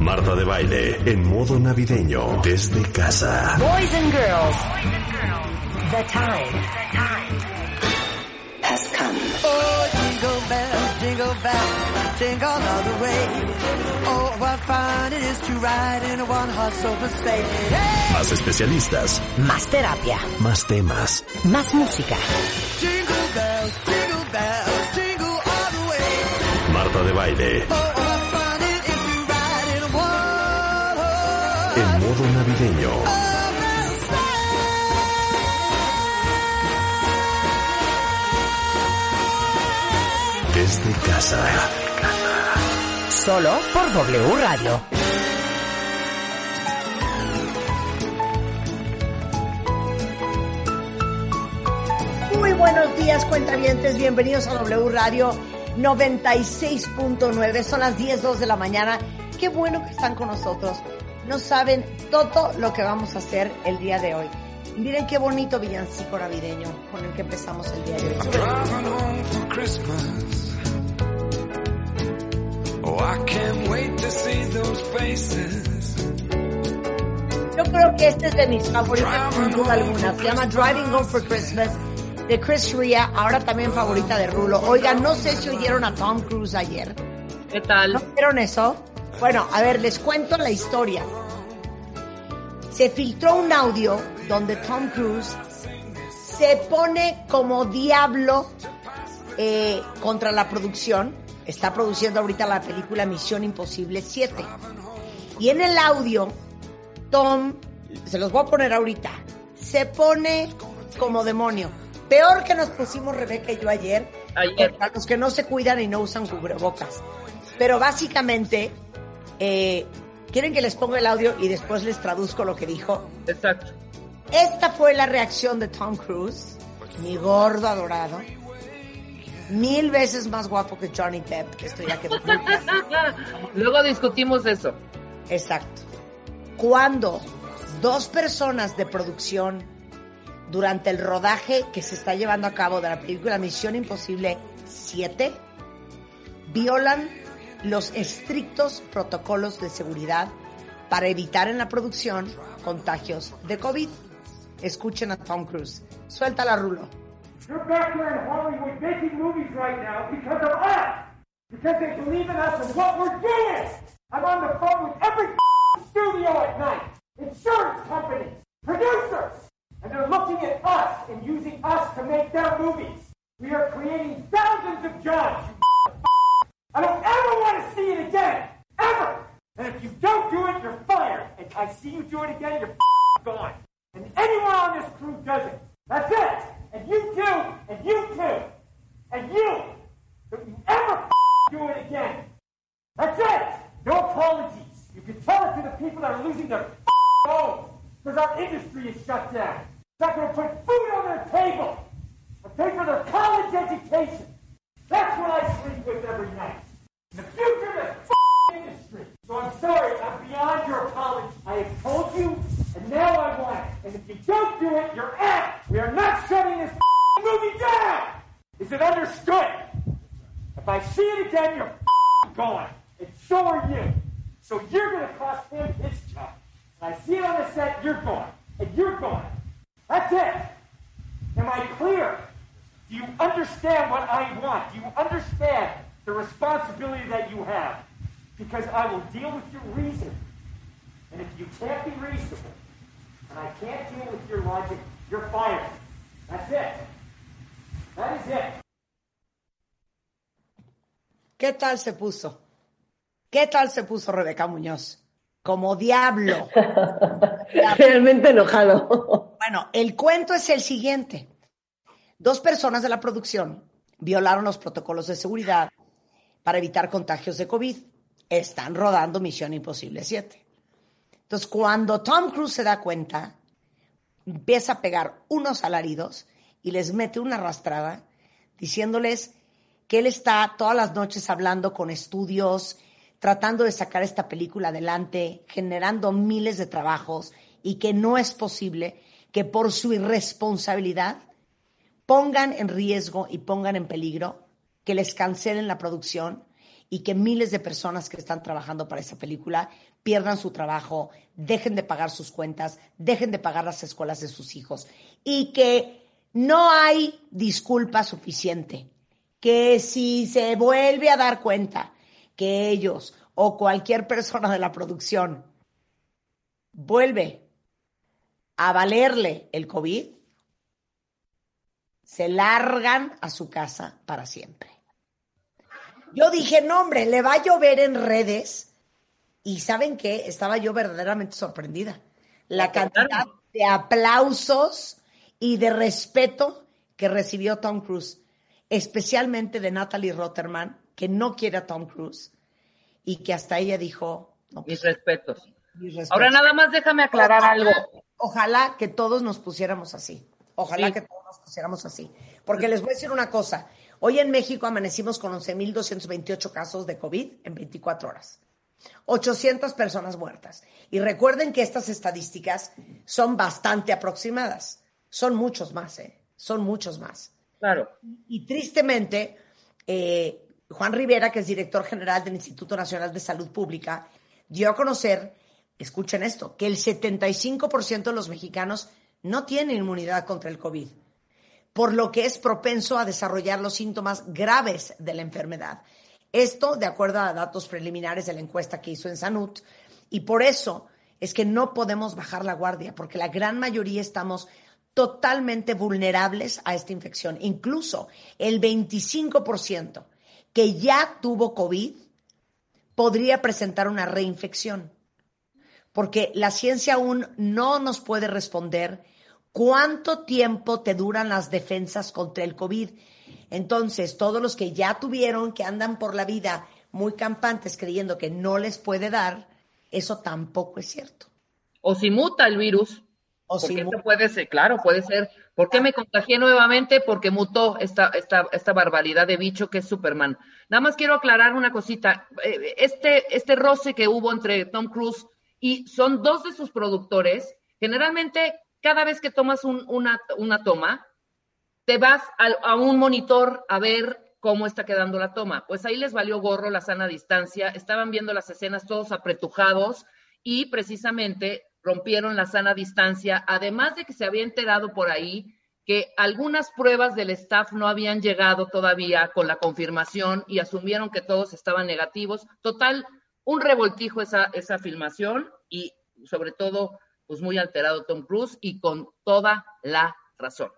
Marta de baile en modo navideño desde casa. Boys and girls, the time has come. Oh, jingle bells, jingle bells, jingle all the way. Oh, what fun it is to ride in a one-horse open sleigh. Hey! Más especialistas, Más terapia, más temas. más música. Jingle bells, jingle bells, jingle all the way. Marta de baile Oh, navideño desde casa. Solo por W Radio. Muy buenos días, cuentavientes. Bienvenidos a W Radio 96.9. Son las 10, 2 de la mañana. Qué bueno que están con nosotros. No saben todo lo que vamos a hacer el día de hoy. Miren qué bonito villancico navideño con el que empezamos el día de hoy. Súbele. Driving home for Christmas. Oh, I can't wait to see those faces. Yo creo que este es de mis favoritas sin duda alguna. Se llama Driving Home for Christmas de Chris Ria, ahora también favorita de Rulo. Oigan, no sé si oyeron a Tom Cruise ayer. ¿Qué tal? ¿No vieron eso? Bueno, a ver, les cuento la historia. Se filtró un audio donde Tom Cruise se pone como diablo eh, contra la producción. Está produciendo ahorita la película Misión Imposible 7. Y en el audio, Tom, se los voy a poner ahorita, se pone como demonio. Peor que nos pusimos Rebeca y yo ayer, Ayer. para los que no se cuidan y no usan cubrebocas. Pero básicamente, eh, quieren que les ponga el audio y después les traduzco lo que dijo. Exacto. Esta fue la reacción de Tom Cruise, mi gordo adorado, mil veces más guapo que Johnny Depp, que esto ya quedó muy claro. Luego discutimos eso. Exacto. Cuando dos personas de producción durante el rodaje que se está llevando a cabo de la película Misión Imposible 7 violan los estrictos protocolos de seguridad para evitar en la producción contagios de COVID. Escuchen a Tom Cruise. Suéltala, Rulo. You're back there in Hollywood making movies right now because of us. Because they believe in us and what we're doing. I'm on the phone with every studio at night, insurance companies, producers, and they're looking at us and using us to make their movies. We are creating thousands of jobs. I don't ever want I see you do it again, you're gone. ¿Qué tal se puso? ¿Qué tal se puso Rebeca Muñoz? Como diablo. Realmente enojado. Bueno, el cuento es el siguiente. Dos personas de la producción violaron los protocolos de seguridad para evitar contagios de COVID. Están rodando Misión Imposible 7. Entonces, cuando Tom Cruise se da cuenta, empieza a pegar unos alaridos y les mete una arrastrada diciéndoles que él está todas las noches hablando con estudios, tratando de sacar esta película adelante, generando miles de trabajos y que no es posible que por su irresponsabilidad pongan en riesgo y pongan en peligro que les cancelen la producción y que miles de personas que están trabajando para esa película pierdan su trabajo, dejen de pagar sus cuentas, dejen de pagar las escuelas de sus hijos y que no hay disculpa suficiente, que si se vuelve a dar cuenta que ellos o cualquier persona de la producción vuelve a valerle el COVID, se largan a su casa para siempre. Yo dije, no, hombre, le va a llover en redes. Y ¿saben qué? Estaba yo verdaderamente sorprendida. La cantidad de aplausos y de respeto que recibió Tom Cruise, especialmente de Natalie Rotterman, que no quiere a Tom Cruise y que hasta ella dijo, no, Mis pues, respetos. mis respetos. Ahora nada más déjame aclarar Ojalá- algo. Ojalá que todos nos pusiéramos así. Ojalá Sí. que todos nos pusiéramos así. Porque les voy a decir una cosa. Hoy en México amanecimos con 11.228 casos de COVID en 24 horas. 800 personas muertas. Y recuerden que estas estadísticas son bastante aproximadas. Son muchos más, ¿eh? Son muchos más. Claro. Y tristemente, eh, Juan Rivera, que es director general del Instituto Nacional de Salud Pública, dio a conocer, escuchen esto, que el 75% de los mexicanos no tienen inmunidad contra el COVID, por lo que es propenso a desarrollar los síntomas graves de la enfermedad. Esto de acuerdo a datos preliminares de la encuesta que hizo en Sanut, y por eso es que no podemos bajar la guardia, porque la gran mayoría estamos totalmente vulnerables a esta infección. Incluso el 25% que ya tuvo COVID podría presentar una reinfección, porque la ciencia aún no nos puede responder cuánto tiempo te duran las defensas contra el COVID. Entonces, todos los que ya tuvieron, que andan por la vida muy campantes creyendo que no les puede dar, eso tampoco es cierto. O si muta el virus. O si porque mu- esto puede ser, claro, puede ser. ¿Por qué me contagié nuevamente? Porque mutó esta, esta, esta barbaridad de bicho que es Superman. Nada más quiero aclarar una cosita. Eh, Este, este roce que hubo entre Tom Cruise y son dos de sus productores, generalmente cada vez que tomas un- una, una toma, te vas a, un monitor a ver cómo está quedando la toma. Pues ahí les valió gorro la sana distancia, estaban viendo las escenas todos apretujados y precisamente rompieron la sana distancia, además de que se había enterado por ahí que algunas pruebas del staff no habían llegado todavía con la confirmación y asumieron que todos estaban negativos. Total, un revoltijo esa, esa filmación y sobre todo, pues muy alterado Tom Cruise y con toda la razón.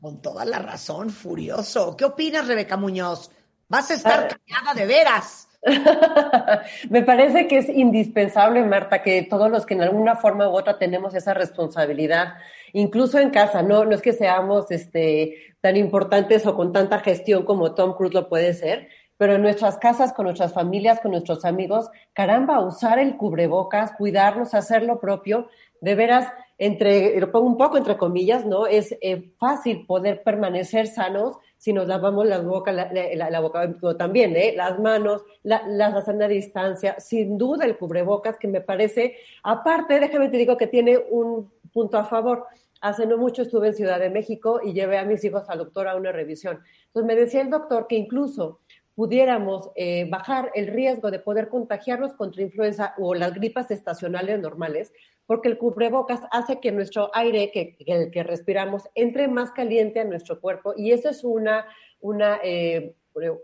Con toda la razón, furioso. ¿Qué opinas, Rebeca Muñoz? Vas a estar callada de veras. Me parece que es indispensable, Marta, que todos los que en alguna forma u otra tenemos esa responsabilidad, incluso en casa, no, no es que seamos este, tan importantes o con tanta gestión como Tom Cruise lo puede ser, pero en nuestras casas, con nuestras familias, con nuestros amigos, caramba, usar el cubrebocas, cuidarnos, hacer lo propio, de veras, entre, un poco entre comillas, ¿no? Es eh, fácil poder permanecer sanos si nos lavamos las boca, la, la- boca también, ¿eh? las manos, la, la sana distancia, sin duda el cubrebocas, que me parece, aparte, déjame te digo que tiene un punto a favor. Hace no mucho estuve en Ciudad de México y llevé a mis hijos al doctor a una revisión. Entonces me decía el doctor que incluso pudiéramos eh, bajar el riesgo de poder contagiarnos contra influenza o las gripas estacionales normales, porque el cubrebocas hace que nuestro aire, que, que el que respiramos, entre más caliente a nuestro cuerpo y eso es una, una, eh,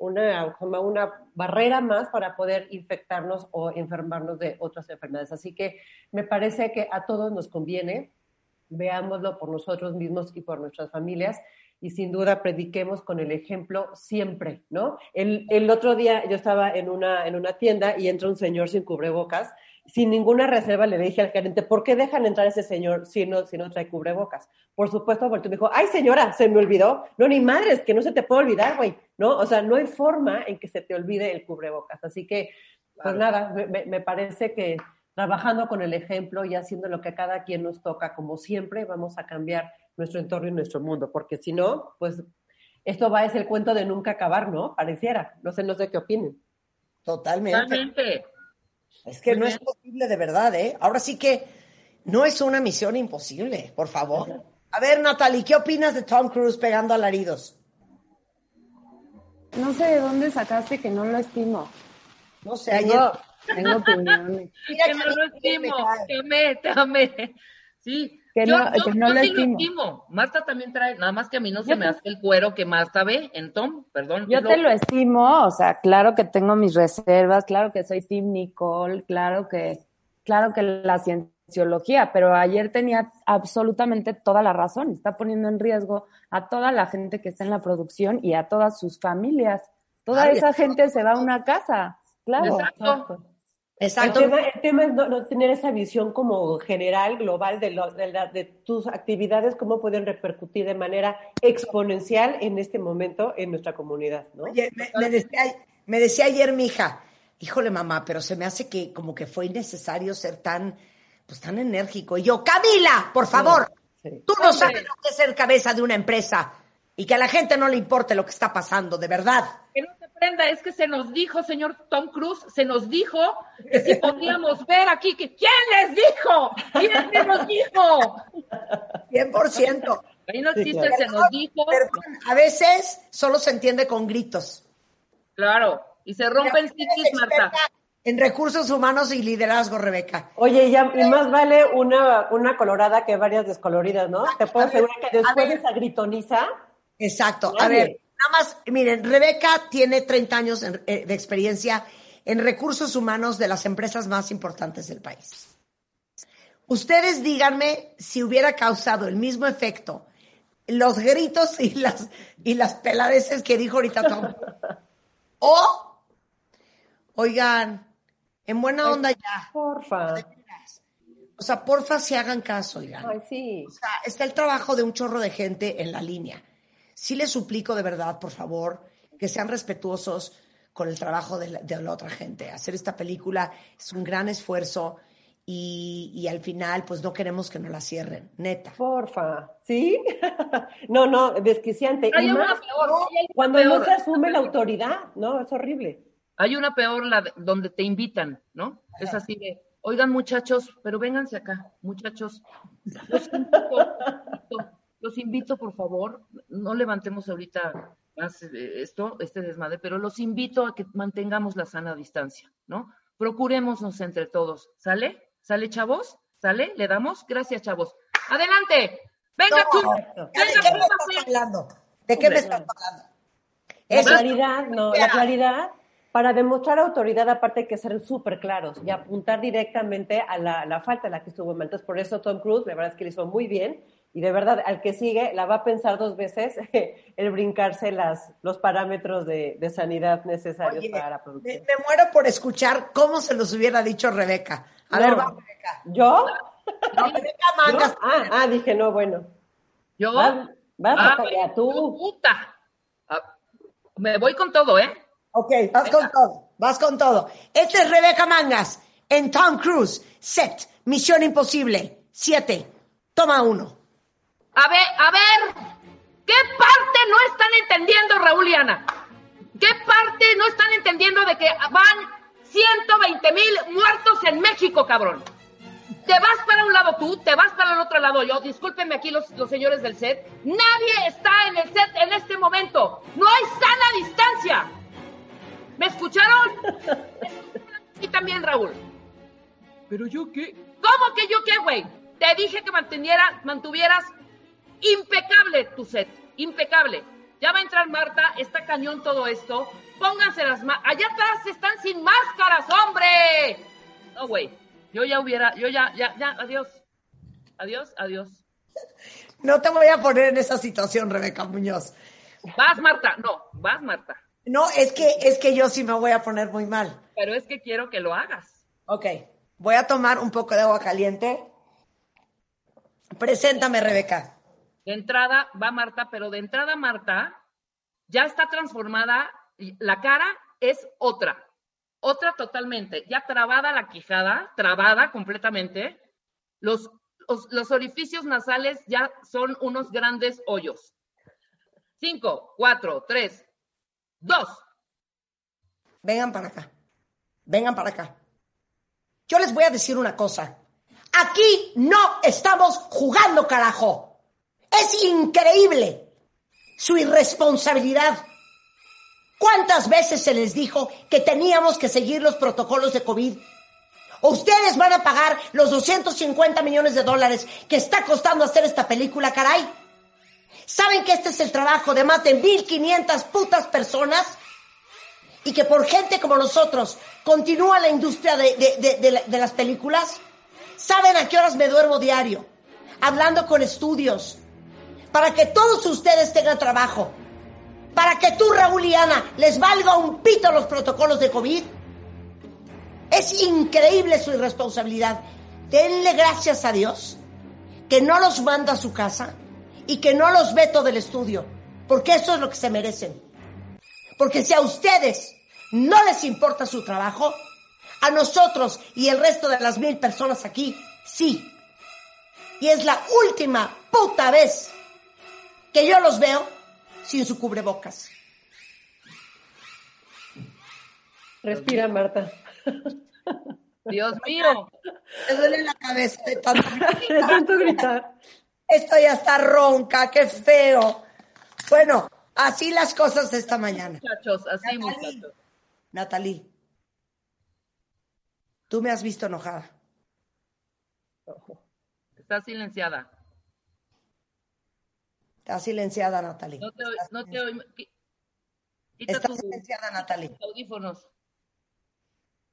una, como una barrera más para poder infectarnos o enfermarnos de otras enfermedades. Así que me parece que a todos nos conviene, veámoslo por nosotros mismos y por nuestras familias y sin duda prediquemos con el ejemplo siempre, ¿no? El, el otro día yo estaba en una, en una tienda y entra un señor sin cubrebocas, sin ninguna reserva le dije al gerente, ¿por qué dejan entrar a ese señor si no, si no trae cubrebocas? Por supuesto, porque me dijo, ay señora, se me olvidó. No, ni madres, que no se te puede olvidar, güey, ¿no? O sea, no hay forma en que se te olvide el cubrebocas. Así que, pues nada, me, me- me parece que trabajando con el ejemplo y haciendo lo que a cada quien nos toca, como siempre, vamos a cambiar nuestro entorno y nuestro mundo, porque si no, pues esto va a ser el cuento de nunca acabar, ¿no? Pareciera. No sé, no sé qué opinen. Totalmente. Totalmente. Es que no es posible de verdad, ¿eh? Ahora sí que no es una misión imposible, por favor. A ver, Natalie, ¿qué opinas de Tom Cruise pegando alaridos? No sé de dónde sacaste que no lo estimo. No sé, ayer. Tengo, tengo opiniones. Mira que no lo estimo, cae. te amé, te amé. Sí, Que yo, no- yo- que no yo lo sí estimo. estimo. Marta también trae, nada más que a mí no se me hace el cuero que Marta ve en Tom, perdón. Yo te lo estimo, o sea, claro que tengo mis reservas, claro que soy Team Nicole, claro que, claro que la cienciología, pero ayer tenía absolutamente toda la razón. Está poniendo en riesgo a toda la gente que está en la producción y a todas sus familias. Toda Ay, esa gente se va a una casa, claro. Exacto. Exacto. tema, el tema es no, no tener esa visión como general, global de, lo- de, la- de tus actividades, cómo pueden repercutir de manera exponencial en este momento en nuestra comunidad, ¿no? Oye, me, me decía, me decía ayer mi hija, híjole mamá, pero se me hace que como que fue innecesario ser tan, pues tan enérgico. Y yo, Camila, por favor, Sí. tú no Hombre. sabes lo que es ser cabeza de una empresa y que a la gente no le importe lo que está pasando, de verdad. Que no se es que se nos dijo, señor Tom Cruise, se nos dijo que si podíamos ver aquí, que ¿quién les dijo? ¿Quién me nos dijo? 100%. Ahí no Sí, existe, claro. se nos dijo. Perdón, a veces solo se entiende con gritos. Claro, y se rompen psiquis, Marta. En recursos humanos y liderazgo, Rebeca. Oye, ya, y más vale una, una colorada que varias descoloridas, ¿no? Te puedo asegurar que después de esa gritoniza, Exacto. A ver, nada más, miren, Rebeca tiene 30 años eh, de experiencia en recursos humanos de las empresas más importantes del país. Ustedes díganme si hubiera causado el mismo efecto los gritos y las, y las peladeces que dijo ahorita Tom. O, oigan, en buena onda ya. porfa. O sea, porfa, si hagan caso, oigan. Ay, sí. O sea, está el trabajo de un chorro de gente en la línea. Sí les suplico de verdad, por favor, que sean respetuosos con el trabajo de la, de la otra gente. Hacer esta película es un gran esfuerzo y, y al final, pues no queremos que nos la cierren, neta. Porfa, ¿sí? no, no, desquiciante. Hay Y una más peor, hay cuando peor. no se asume la autoridad, ¿no? Es horrible. Hay una peor, la de- donde te invitan, ¿no? Es así de, oigan muchachos, pero vénganse acá, muchachos. Los invito, los invito, por favor, no levantemos ahorita más eh, esto, este desmadre, pero los invito a que mantengamos la sana distancia, ¿no? Procurémonos entre todos, ¿sale? ¿Sale, chavos? ¿Sale? ¿Le damos? Gracias, chavos. ¡Adelante! ¡Venga tú! No, ¿De ¡Venga, qué me estás hablando? ¿De qué me estás hablando? La claridad, no, la claridad, para demostrar autoridad aparte hay que ser súper claros y apuntar directamente a la, la falta en la que estuvo. Entonces, por eso Tom Cruise, la verdad es que lo hizo muy bien y de verdad, al que sigue, la va a pensar dos veces el brincarse las, los parámetros de, de sanidad necesarios Oye, para la producción. me muero por escuchar cómo se los hubiera dicho Rebeca. A No. ver, va, Rebeca. ¿Yo? No, Rebeca ¿Yo? Mangas. Ah, ah, dije, no, bueno. Yo, Vas, vas Ah, yo, tú. puta. Ah, me voy con todo, ¿eh? Ok, vas con todo, vas con todo. Esta es Rebeca Mangas en Tom Cruise, set, Misión Imposible, 7, toma uno. A ver, a ver, ¿qué parte no están entendiendo, Raúl y Ana? ¿Qué parte no están entendiendo de que van 120 mil muertos en México, cabrón? Te vas para un lado tú, te vas para el otro lado yo. Discúlpenme aquí los, los señores del set. Nadie está en el set en este momento. No hay sana distancia. ¿Me escucharon? Y también, Raúl. ¿Pero yo qué? ¿Cómo que yo qué, güey? Te dije que mantuviera, mantuvieras impecable tu set, impecable. Ya va a entrar Marta, está cañón todo esto. Pónganse las ma- Allá atrás están sin máscaras, hombre. No, güey. Yo ya hubiera, yo ya, ya, ya, adiós. Adiós, adiós. No te voy a poner en esa situación, Rebeca Muñoz. Vas, Marta. No, vas, Marta. No, es que, es que yo sí me voy a poner muy mal. Pero es que quiero que lo hagas. Ok, voy a tomar un poco de agua caliente. Preséntame, Rebeca. De entrada va Marta, pero de entrada Marta ya está transformada, la cara es otra, otra totalmente, ya trabada la quijada, trabada completamente, los, los, los orificios nasales ya son unos grandes hoyos. Cinco, cuatro, tres, dos. Vengan para acá. Vengan para acá. Yo les voy a decir una cosa. Aquí no estamos jugando, carajo. Es increíble su irresponsabilidad. ¿Cuántas veces se les dijo que teníamos que seguir los protocolos de COVID? ¿O ustedes van a pagar los 250 millones de dólares que está costando hacer esta película, caray? ¿Saben que este es el trabajo de más de 1.500 putas personas? Y que por gente como nosotros continúa la industria de, de- de- de las películas. ¿Saben a qué horas me duermo diario? Hablando con estudios. Para que todos ustedes tengan trabajo. Para que tú, Raúl y Ana, les valga un pito los protocolos de COVID. Es increíble su irresponsabilidad. Denle gracias a Dios que no los manda a su casa y que no los veto del estudio, porque eso es lo que se merecen. Porque si a ustedes no les importa su trabajo, a nosotros y el resto de las mil personas aquí, sí. Y es la última puta vez que yo los veo sin su cubrebocas. Respira, Marta. Dios mío. Me duele la cabeza de tanto De tanto gritar. Esto ya está ronca, qué feo. Bueno, así las cosas de esta mañana. Muchachos, así, Natalie. muchachos. Natalie, tú me has visto enojada. Está silenciada. Estás silenciada, Natalie. No te, no te Quita tus silenciada, Natalie. audífonos.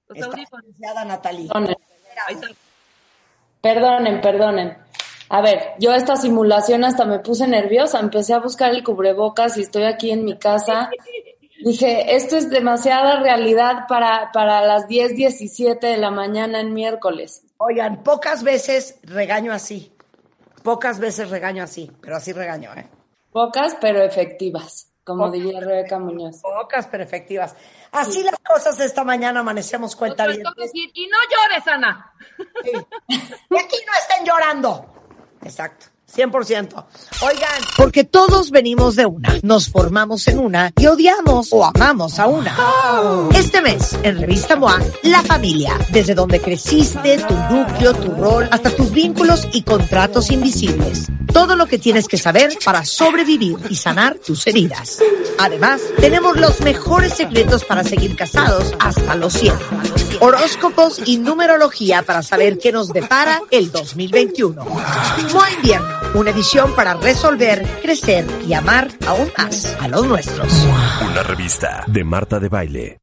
Los Estás audífonos. silenciada, Natalie. Está. perdonen, perdonen. A ver, yo esta simulación hasta me puse nerviosa, empecé a buscar el cubrebocas y estoy aquí en mi casa. Dije, esto es demasiada realidad para, para las 10, 17 de la mañana en miércoles. Oigan, pocas veces regaño así. Pocas veces regaño así, pero así regaño, ¿eh? Pocas, pero efectivas, como Pocas, diría Rebeca Muñoz. Pocas, pero efectivas. Así las cosas de esta mañana amanecemos cuenta bien. y no llores, Ana. Y aquí no estén llorando. Exacto. 100%. Oigan, porque todos venimos de una, nos formamos en una y odiamos o amamos a una. Este mes, en Revista MOA, la familia, desde donde creciste, tu núcleo, tu rol, hasta tus vínculos y contratos invisibles. Todo lo que tienes que saber para sobrevivir y sanar tus heridas. Además, tenemos los mejores secretos para seguir casados hasta los 100. Horóscopos y numerología para saber qué nos depara el 2021. MOA Invierno, una edición para resolver, crecer y amar aún más a los nuestros. Una revista de Marta de Baile.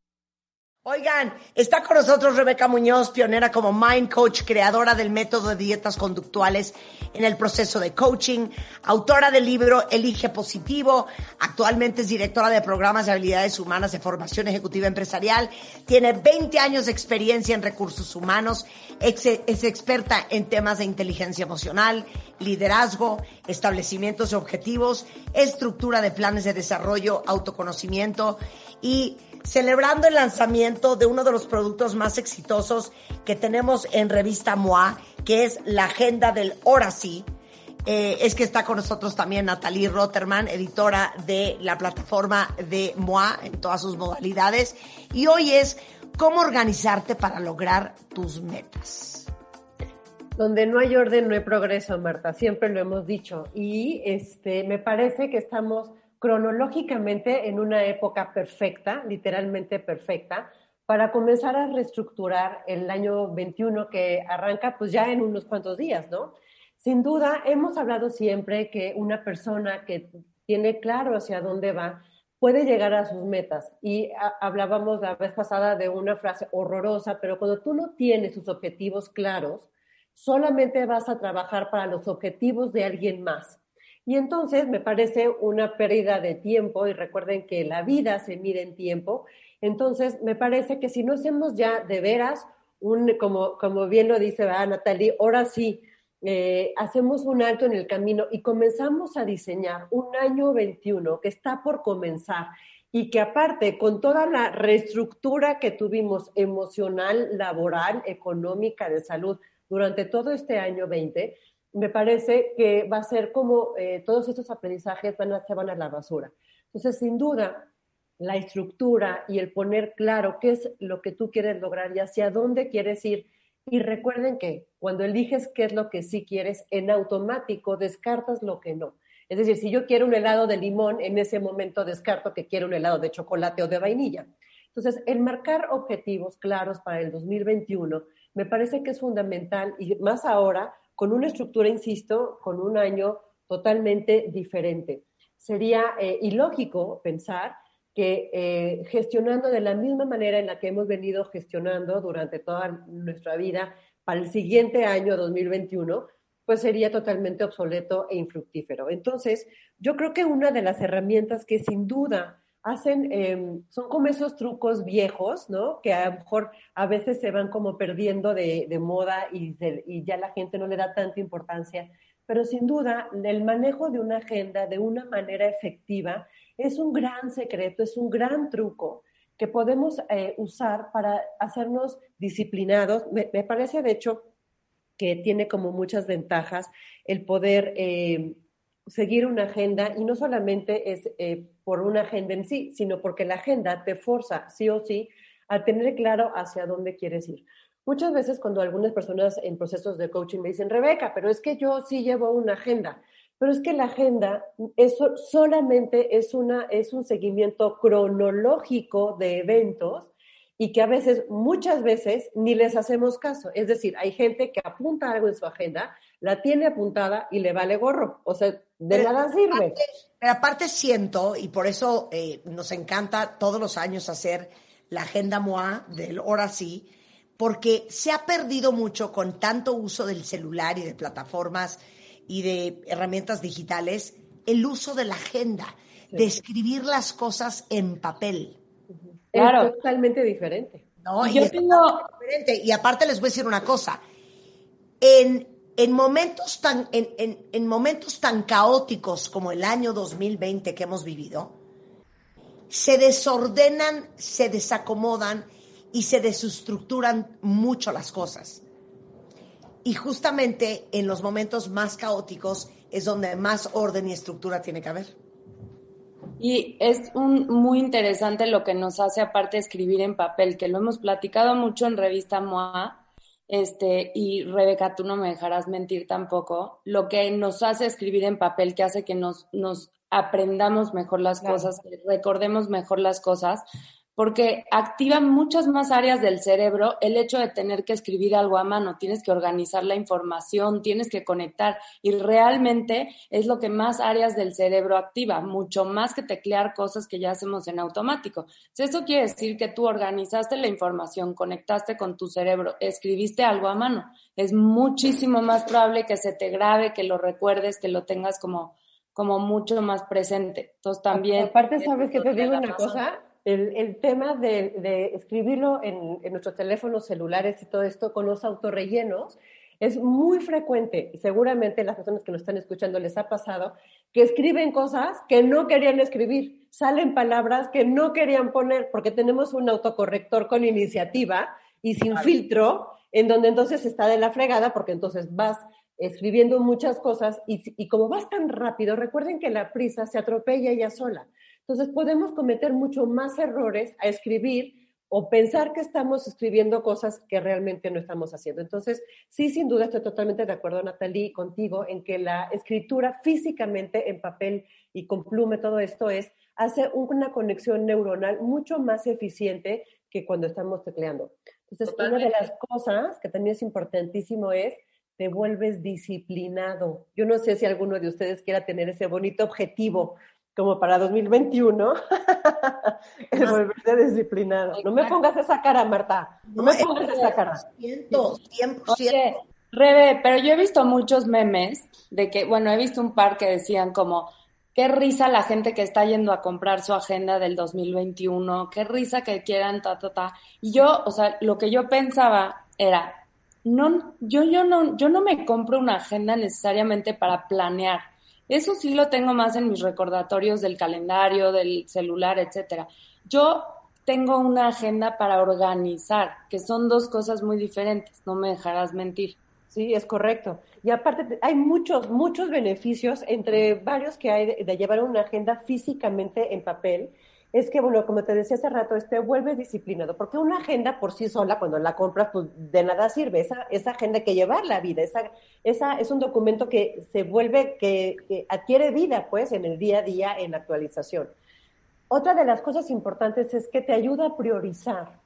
Oigan, está con nosotros Rebeca Muñoz, pionera como Mind Coach, creadora del método de dietas conductuales en el proceso de coaching, autora del libro Elige Positivo, actualmente es directora de programas de habilidades humanas de formación ejecutiva empresarial, tiene 20 años de experiencia en recursos humanos, es experta en temas de inteligencia emocional, liderazgo, establecimientos de objetivos, estructura de planes de desarrollo, autoconocimiento y celebrando el lanzamiento de uno de los productos más exitosos que tenemos en revista MOA, que es la agenda del Hora Sí. Eh, es que está con nosotros también Natalie Rotterman, editora de la plataforma de MOA en todas sus modalidades. Y hoy es cómo organizarte para lograr tus metas. Donde no hay orden, no hay progreso, Marta. Siempre lo hemos dicho. Y este, me parece que estamos cronológicamente en una época perfecta, literalmente perfecta, para comenzar a reestructurar el año 21 que arranca pues ya en unos cuantos días, ¿no? Sin duda, hemos hablado siempre que una persona que tiene claro hacia dónde va puede llegar a sus metas. Y hablábamos la vez pasada de una frase horrorosa, pero cuando tú no tienes sus objetivos claros, solamente vas a trabajar para los objetivos de alguien más. Y entonces me parece una pérdida de tiempo, y recuerden que la vida se mide en tiempo, entonces me parece que si no hacemos ya de veras, como, como bien lo dice ¿verdad, Natalie, ahora sí, eh, hacemos un alto en el camino y comenzamos a diseñar un año 21 que está por comenzar y que aparte con toda la reestructura que tuvimos emocional, laboral, económica, de salud durante todo este año 20, me parece que va a ser como eh, todos estos aprendizajes van a, se van a la basura. Entonces, sin duda, la estructura y el poner claro qué es lo que tú quieres lograr y hacia dónde quieres ir. Y recuerden que cuando eliges qué es lo que sí quieres, en automático descartas lo que no. Es decir, si yo quiero un helado de limón, en ese momento descarto que quiero un helado de chocolate o de vainilla. Entonces, el marcar objetivos claros para el 2021 me parece que es fundamental y más ahora con una estructura, insisto, con un año totalmente diferente. Sería eh, ilógico pensar que eh, gestionando de la misma manera en la que hemos venido gestionando durante toda nuestra vida para el siguiente año 2021, pues sería totalmente obsoleto e infructífero. Entonces, yo creo que una de las herramientas que sin duda hacen, em, son como esos trucos viejos, ¿no? Que a lo mejor a veces se van como perdiendo de, moda y, ya la gente no le da tanta importancia, pero sin duda el manejo de una agenda de una manera efectiva es un gran secreto, es un gran truco que podemos eh, usar para hacernos disciplinados. Me, parece, de hecho, que tiene como muchas ventajas el poder eh, seguir una agenda y no solamente es eh, por una agenda en sí, sino porque la agenda te forza sí o sí a tener claro hacia dónde quieres ir. Muchas veces cuando algunas personas en procesos de coaching me dicen, Rebeca, pero es que yo sí llevo una agenda, pero es que la agenda eso solamente es, una, es un seguimiento cronológico de eventos y que a veces, muchas veces, ni les hacemos caso. Es decir, hay gente que apunta algo en su agenda, la tiene apuntada y le vale gorro. O sea, de nada sirve. pero aparte siento, y por eso eh, nos encanta todos los años hacer la agenda MOA del ahora sí, porque se ha perdido mucho con tanto uso del celular y de plataformas y de herramientas digitales, el uso de la agenda, de escribir las cosas en papel. Claro. Es totalmente diferente. No, y, y aparte les voy a decir una cosa. En, en momentos, tan, en, en, en momentos tan caóticos como el año 2020 que hemos vivido, se desordenan, se desacomodan y se desestructuran mucho las cosas. Y justamente en los momentos más caóticos es donde más orden y estructura tiene que haber. Y es un, muy interesante lo que nos hace aparte escribir en papel, que lo hemos platicado mucho en revista MOA, este, y Rebeca, tú no me dejarás mentir tampoco, lo que nos hace escribir en papel, que hace que nos, nos aprendamos mejor las cosas, que recordemos mejor las cosas, porque activa muchas más áreas del cerebro el hecho de tener que escribir algo a mano, tienes que organizar la información, tienes que conectar y realmente es lo que más áreas del cerebro activa, mucho más que teclear cosas que ya hacemos en automático. Eso quiere decir que tú organizaste la información, conectaste con tu cerebro, escribiste algo a mano. Es muchísimo más probable que se te grabe, que lo recuerdes, que lo tengas como como mucho más presente. Entonces también... Aparte, ¿sabes que te digo una cosa? El, tema de, escribirlo en, nuestros teléfonos celulares y todo esto con los autorrellenos es muy frecuente. Seguramente las personas que nos están escuchando les ha pasado que escriben cosas que no querían escribir, salen palabras que no querían poner porque tenemos un autocorrector con iniciativa y sin filtro, en donde entonces está de la fregada porque entonces vas escribiendo muchas cosas y, y como vas tan rápido, recuerden que la prisa se atropella ella sola. Entonces podemos cometer mucho más errores a escribir o pensar que estamos escribiendo cosas que realmente no estamos haciendo. Entonces, sí, sin duda estoy totalmente de acuerdo, Natalie, contigo en que la escritura físicamente en papel y con plume, todo esto es, hace una conexión neuronal mucho más eficiente que cuando estamos tecleando. Entonces, una de las cosas que también es importantísimo es te vuelves disciplinado. Yo no sé si alguno de ustedes quiera tener ese bonito objetivo como para 2021, el volverte disciplinado. No me pongas esa cara, Marta. No me pongas esa cara. 100%. Rebe, pero yo he visto muchos memes de que, bueno, he visto un par que decían como, qué risa la gente que está yendo a comprar su agenda del 2021, qué risa que quieran, ta, ta, ta. Y yo, o sea, lo que yo pensaba era, no, yo, yo no, yo no me compro una agenda necesariamente para planear eso sí lo tengo más en mis recordatorios del calendario, del celular, etcétera. Yo tengo una agenda para organizar, que son dos cosas muy diferentes, no me dejarás mentir. Sí, es correcto. Y aparte hay muchos, muchos beneficios, entre varios que hay de, llevar una agenda físicamente en papel, es que, bueno, como te decía hace rato, te vuelve disciplinado, porque una agenda por sí sola, cuando la compras, pues de nada sirve. Esa, esa agenda hay que llevar la vida, esa, esa es un documento que se vuelve, que, adquiere vida, pues, en el día a día, en la actualización. Otra de las cosas importantes es que te ayuda a priorizar.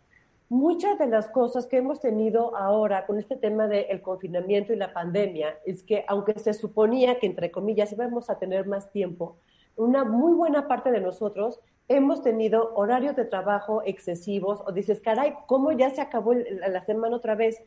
Muchas de las cosas que hemos tenido ahora con este tema del confinamiento y la pandemia es que, aunque se suponía que, entre comillas, íbamos a tener más tiempo, una muy buena parte de nosotros hemos tenido horarios de trabajo excesivos o dices, caray, ¿cómo ya se acabó la semana otra vez?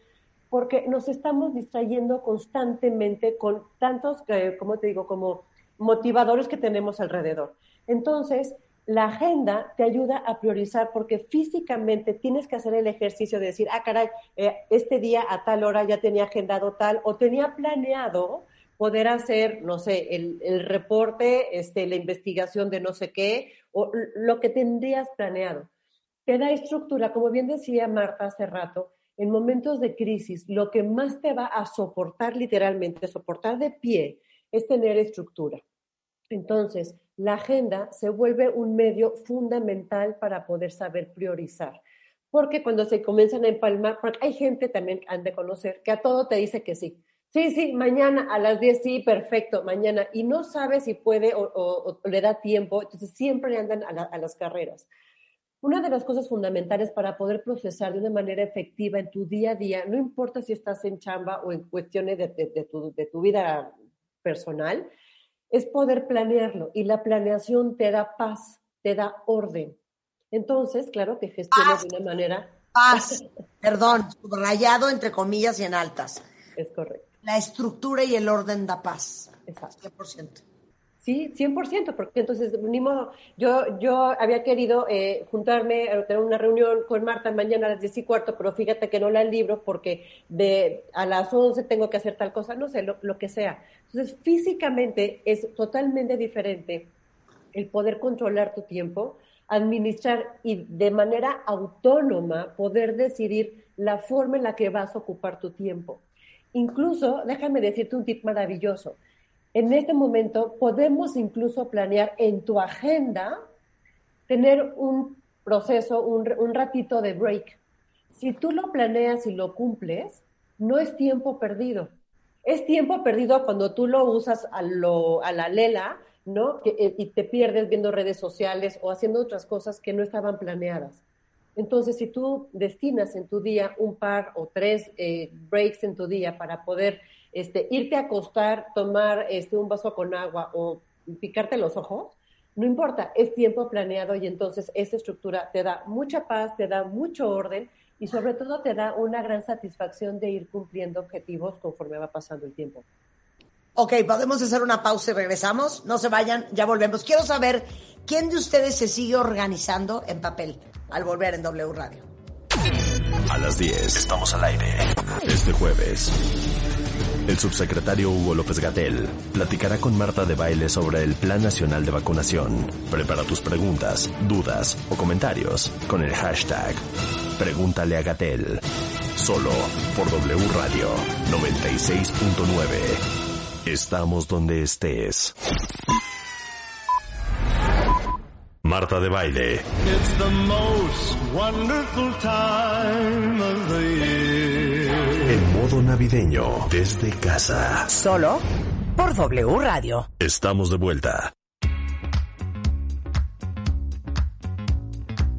Porque nos estamos distrayendo constantemente con tantos, eh, como te digo, como motivadores que tenemos alrededor. Entonces, la agenda te ayuda a priorizar porque físicamente tienes que hacer el ejercicio de decir, ah, caray, eh, este día a tal hora ya tenía agendado tal o tenía planeado poder hacer, no sé, el, el, reporte, este, la investigación de no sé qué, o lo que tendrías planeado. Te da estructura, como bien decía Marta hace rato, en momentos de crisis, lo que más te va a soportar literalmente, soportar de pie, es tener estructura. Entonces, la agenda se vuelve un medio fundamental para poder saber priorizar. Porque cuando se comienzan a empalmar, hay gente también han de conocer que a todo te dice que sí. Sí, sí, mañana a las 10, sí, perfecto, mañana. Y no sabe si puede o, le da tiempo, entonces siempre andan a, las carreras. Una de las cosas fundamentales para poder procesar de una manera efectiva en tu día a día, no importa si estás en chamba o en cuestiones de, tu, de tu vida personal, es poder planearlo y la planeación te da paz, te da orden. Entonces, claro que gestionas de una manera... Paz, perdón, subrayado entre comillas y en altas. Es correcto. La estructura y el orden da paz. Exacto. 100%. Sí, 100%, porque entonces, ni modo, yo, yo había querido eh, juntarme, a tener una reunión con Marta mañana a las 10 y cuarto, pero fíjate que no la libro porque de a las 11 tengo que hacer tal cosa, no sé, lo, lo que sea. Entonces, físicamente es totalmente diferente el poder controlar tu tiempo, administrar y de manera autónoma poder decidir la forma en la que vas a ocupar tu tiempo. Incluso, déjame decirte un tip maravilloso en este momento podemos incluso planear en tu agenda tener un proceso, un, ratito de break. Si tú lo planeas y lo cumples, no es tiempo perdido. Es tiempo perdido cuando tú lo usas a, lo, a la lela, ¿no? Eh, y te pierdes viendo redes sociales o haciendo otras cosas que no estaban planeadas. Entonces, si tú destinas en tu día un par o tres eh, breaks en tu día para poder este, irte a acostar, tomar este, un vaso con agua o picarte los ojos, no importa, es tiempo planeado y entonces esa estructura te da mucha paz, te da mucho orden y sobre todo te da una gran satisfacción de ir cumpliendo objetivos conforme va pasando el tiempo. Ok, podemos hacer una pausa y regresamos. No se vayan, ya volvemos. Quiero saber quién de ustedes se sigue organizando en papel al volver en W Radio. A las 10 estamos al aire. Este jueves el subsecretario Hugo López Gatel platicará con Marta de Baile sobre el Plan Nacional de Vacunación. Prepara tus preguntas, dudas o comentarios con el hashtag Pregúntale a Gatel. Solo por W Radio 96.9. Estamos donde estés. Marta de Baile. It's the most wonderful time of the year. En modo navideño, desde casa. Solo por W Radio. Estamos de vuelta.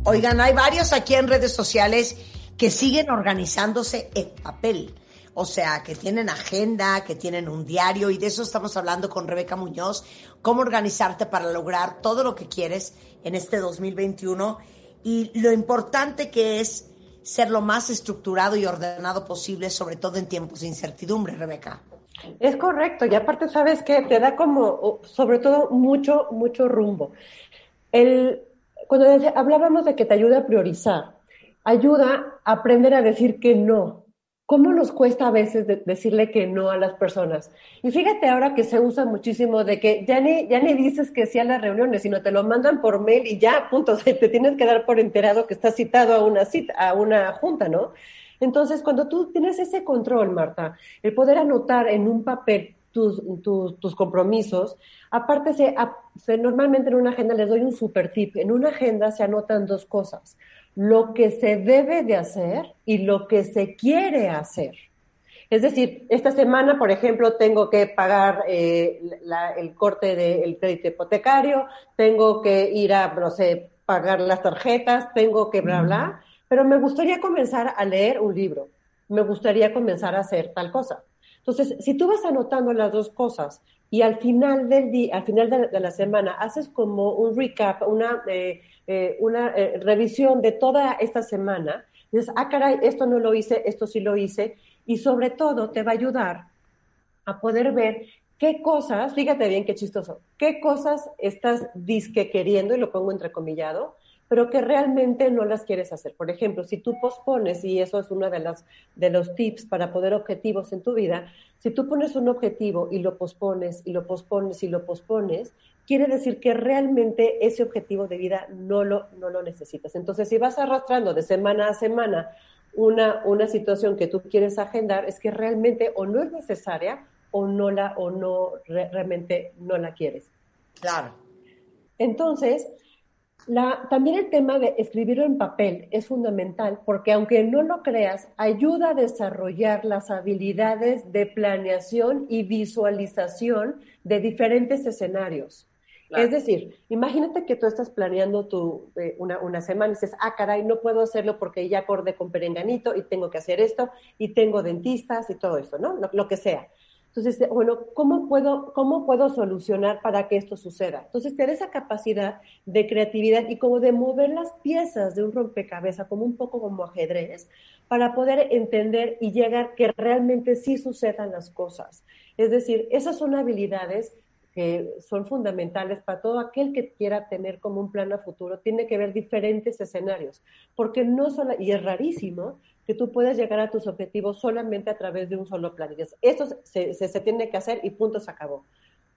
Oigan, hay varios aquí en redes sociales que siguen organizándose en papel. O sea, que tienen agenda, que tienen un diario y de eso estamos hablando con Rebeca Muñoz, cómo organizarte para lograr todo lo que quieres en este 2021 y lo importante que es ser lo más estructurado y ordenado posible, sobre todo en tiempos de incertidumbre, Rebeca. Es correcto, y aparte sabes que te da como, sobre todo, mucho, mucho rumbo. El, cuando hablábamos de que te ayuda a priorizar, ayuda a aprender a decir que no, ¿Cómo nos cuesta a veces decirle que no a las personas? Y fíjate ahora que se usa muchísimo de que ya ni, ya ni dices que sí a las reuniones, sino te lo mandan por mail y ya, punto, te tienes que dar por enterado que estás citado a una cita, a una junta, ¿no? Entonces, cuando tú tienes ese control, Marta, el poder anotar en un papel tus, tus, compromisos. Aparte, se, se- normalmente en una agenda les doy un super tip. En una agenda se anotan dos cosas, lo que se debe de hacer y lo que se quiere hacer. Es decir, esta semana, por ejemplo, tengo que pagar eh, la- el corte del crédito hipotecario, tengo que ir a, no sé, pagar las tarjetas, tengo que bla, bla, pero me gustaría comenzar a leer un libro, me gustaría comenzar a hacer tal cosa. Entonces, si tú vas anotando las dos cosas y al final del día, al final de, la semana, haces como un recap, una, eh, eh, una eh, revisión de toda esta semana, dices, ah, caray, esto no lo hice, esto sí lo hice, y sobre todo te va a ayudar a poder ver qué cosas, fíjate bien qué chistoso, qué cosas estás disque queriendo, y lo pongo entrecomillado, pero que realmente no las quieres hacer. Por ejemplo, si tú pospones, y eso es uno de, las, de los tips para poner objetivos en tu vida, si tú pones un objetivo y lo pospones y lo pospones y lo pospones, quiere decir que realmente ese objetivo de vida no lo, no lo necesitas. Entonces, si vas arrastrando de semana a semana una, una situación que tú quieres agendar, es que realmente o no es necesaria o no la, o no re- realmente no la quieres. Claro. Entonces, la, también el tema de escribirlo en papel es fundamental porque aunque no lo creas, ayuda a desarrollar las habilidades de planeación y visualización de diferentes escenarios. Claro. Es decir, imagínate que tú estás planeando tu, eh, una, una semana y dices, ah, caray, no puedo hacerlo porque ya acordé con Perenganito y tengo que hacer esto y tengo dentistas y todo eso, ¿no? Lo, lo que sea. Entonces, bueno, ¿cómo puedo, ¿cómo puedo solucionar para que esto suceda? Entonces, te da esa capacidad de creatividad y como de mover las piezas de un rompecabezas, como un poco como ajedrez, para poder entender y llegar que realmente sí sucedan las cosas. Es decir, esas son habilidades que son fundamentales para todo aquel que quiera tener como un plan a futuro, tiene que ver diferentes escenarios, porque no solo, y es rarísimo que tú puedas llegar a tus objetivos solamente a través de un solo plan. Esto se, se, se tiene que hacer y punto se acabó.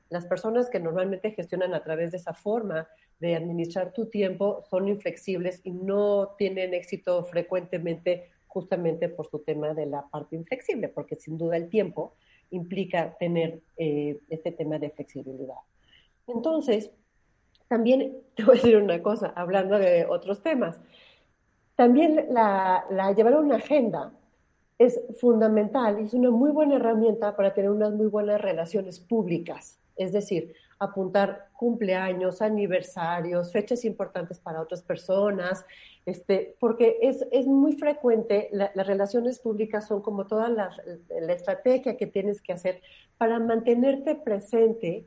Las personas que normalmente gestionan a través de esa forma de administrar tu tiempo son inflexibles y no tienen éxito frecuentemente justamente por su tema de la parte inflexible, porque sin duda el tiempo implica tener eh, este tema de flexibilidad. Entonces, también te voy a decir una cosa, hablando de otros temas. También la, la llevar una agenda es fundamental es una muy buena herramienta para tener unas muy buenas relaciones públicas. Es decir, apuntar cumpleaños, aniversarios, fechas importantes para otras personas, este, porque es, es muy frecuente, la, las relaciones públicas son como toda la, la, estrategia que tienes que hacer para mantenerte presente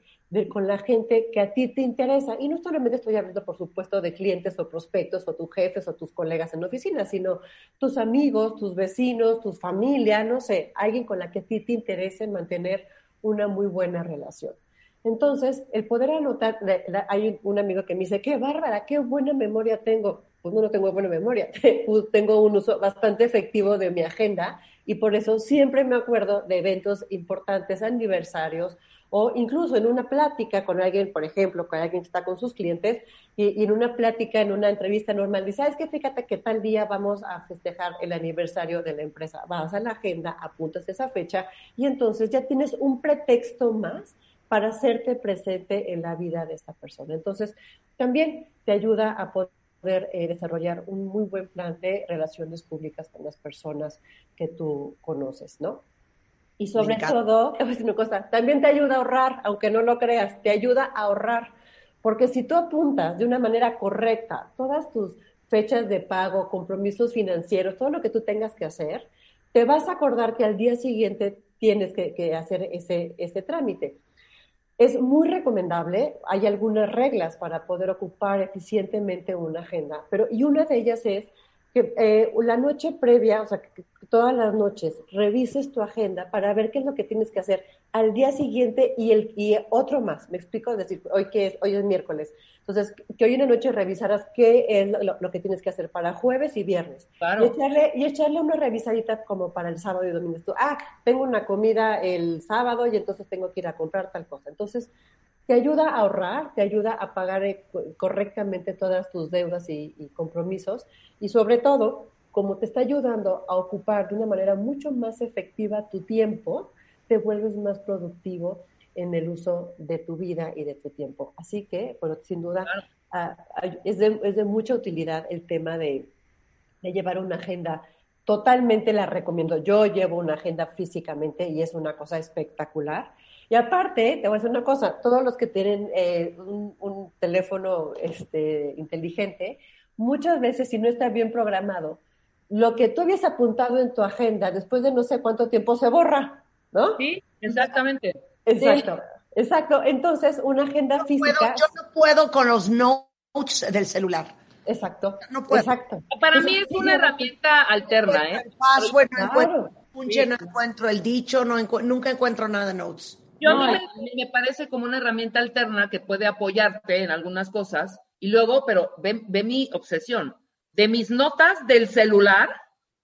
con la gente que a ti te interesa. Y no solamente estoy hablando, por supuesto, de clientes o prospectos o tus jefes o tus colegas en oficina, sino tus amigos, tus vecinos, tus familia, no sé, alguien con la que a ti te interese mantener una muy buena relación. Entonces, el poder anotar, hay un amigo que me dice, qué bárbara, qué buena memoria tengo. Pues no, no tengo buena memoria, tengo un uso bastante efectivo de mi agenda y por eso siempre me acuerdo de eventos importantes, aniversarios o incluso en una plática con alguien, por ejemplo, con alguien que está con sus clientes y, en una plática, en una entrevista normal, dice, ¿sabes qué? Fíjate que tal día vamos a festejar el aniversario de la empresa. Vas a la agenda, apuntas esa fecha y entonces ya tienes un pretexto más para hacerte presente en la vida de esta persona. Entonces, también te ayuda a poder eh, desarrollar un muy buen plan de relaciones públicas con las personas que tú conoces, ¿no? Y sobre todo, decir una cosa, también te ayuda a ahorrar, aunque no lo creas, te ayuda a ahorrar, porque si tú apuntas de una manera correcta todas tus fechas de pago, compromisos financieros, todo lo que tú tengas que hacer, te vas a acordar que al día siguiente tienes que, que hacer ese, ese trámite. Es muy recomendable, hay algunas reglas para poder ocupar eficientemente una agenda, pero y una de ellas es que eh, la noche previa, o sea, que todas las noches revises tu agenda para ver qué es lo que tienes que hacer al día siguiente y, el, y otro más. Me explico, es decir, hoy que es, hoy es miércoles. Entonces, que hoy en la noche revisaras qué es lo, lo, que tienes que hacer para jueves y viernes. Claro. Y, echarle, y echarle una revisadita como para el sábado y domingo. Tú, ah, tengo una comida el sábado y entonces tengo que ir a comprar tal cosa. Entonces, te ayuda a ahorrar, te ayuda a pagar correctamente todas tus deudas y, y, compromisos y sobre todo, como te está ayudando a ocupar de una manera mucho más efectiva tu tiempo, te vuelves más productivo en el uso de tu vida y de tu tiempo. Así que, bueno, sin duda, ah, es, de, es de mucha utilidad el tema de, de llevar una agenda. Totalmente la recomiendo. Yo llevo una agenda físicamente y es una cosa espectacular. Y aparte, te voy a decir una cosa, todos los que tienen eh, un, un teléfono este, inteligente, muchas veces si no está bien programado, lo que tú habías apuntado en tu agenda después de no sé cuánto tiempo se borra, ¿no? Sí, exactamente. Exacto, exacto. Entonces, una agenda No física. puedo- yo no puedo con los notes del celular. Exacto. No puedo. Exacto. Para mí es una herramienta alterna, ¿eh? El password, no Claro. encuentro el punche, no encuentro el dicho, no encu- nunca encuentro nada de notes. Yo No, a mí me, me parece como una herramienta alterna que puede apoyarte en algunas cosas y luego, pero ve, ve mi obsesión. De mis notas del celular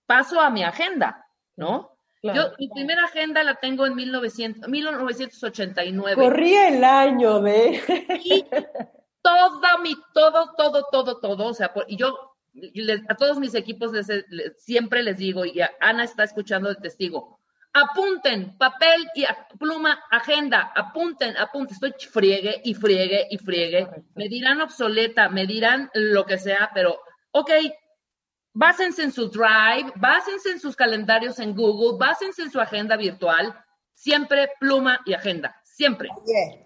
paso a mi agenda, ¿no? Claro. Yo mi primera agenda la tengo en 1900, 1989. Corría el año de. Y toda mi, todo, todo, todo, todo, o sea, por- y yo les- a todos mis equipos les, les- siempre les digo, y a- Ana está escuchando de testigo, apunten, papel y a- pluma, agenda, apunten, apunten, estoy friegue y friegue y friegue, Correcto. me dirán obsoleta, me dirán lo que sea, pero, ok, básense en su Drive, básense en sus calendarios en Google, básense en su agenda virtual, siempre pluma y agenda, siempre. Oye,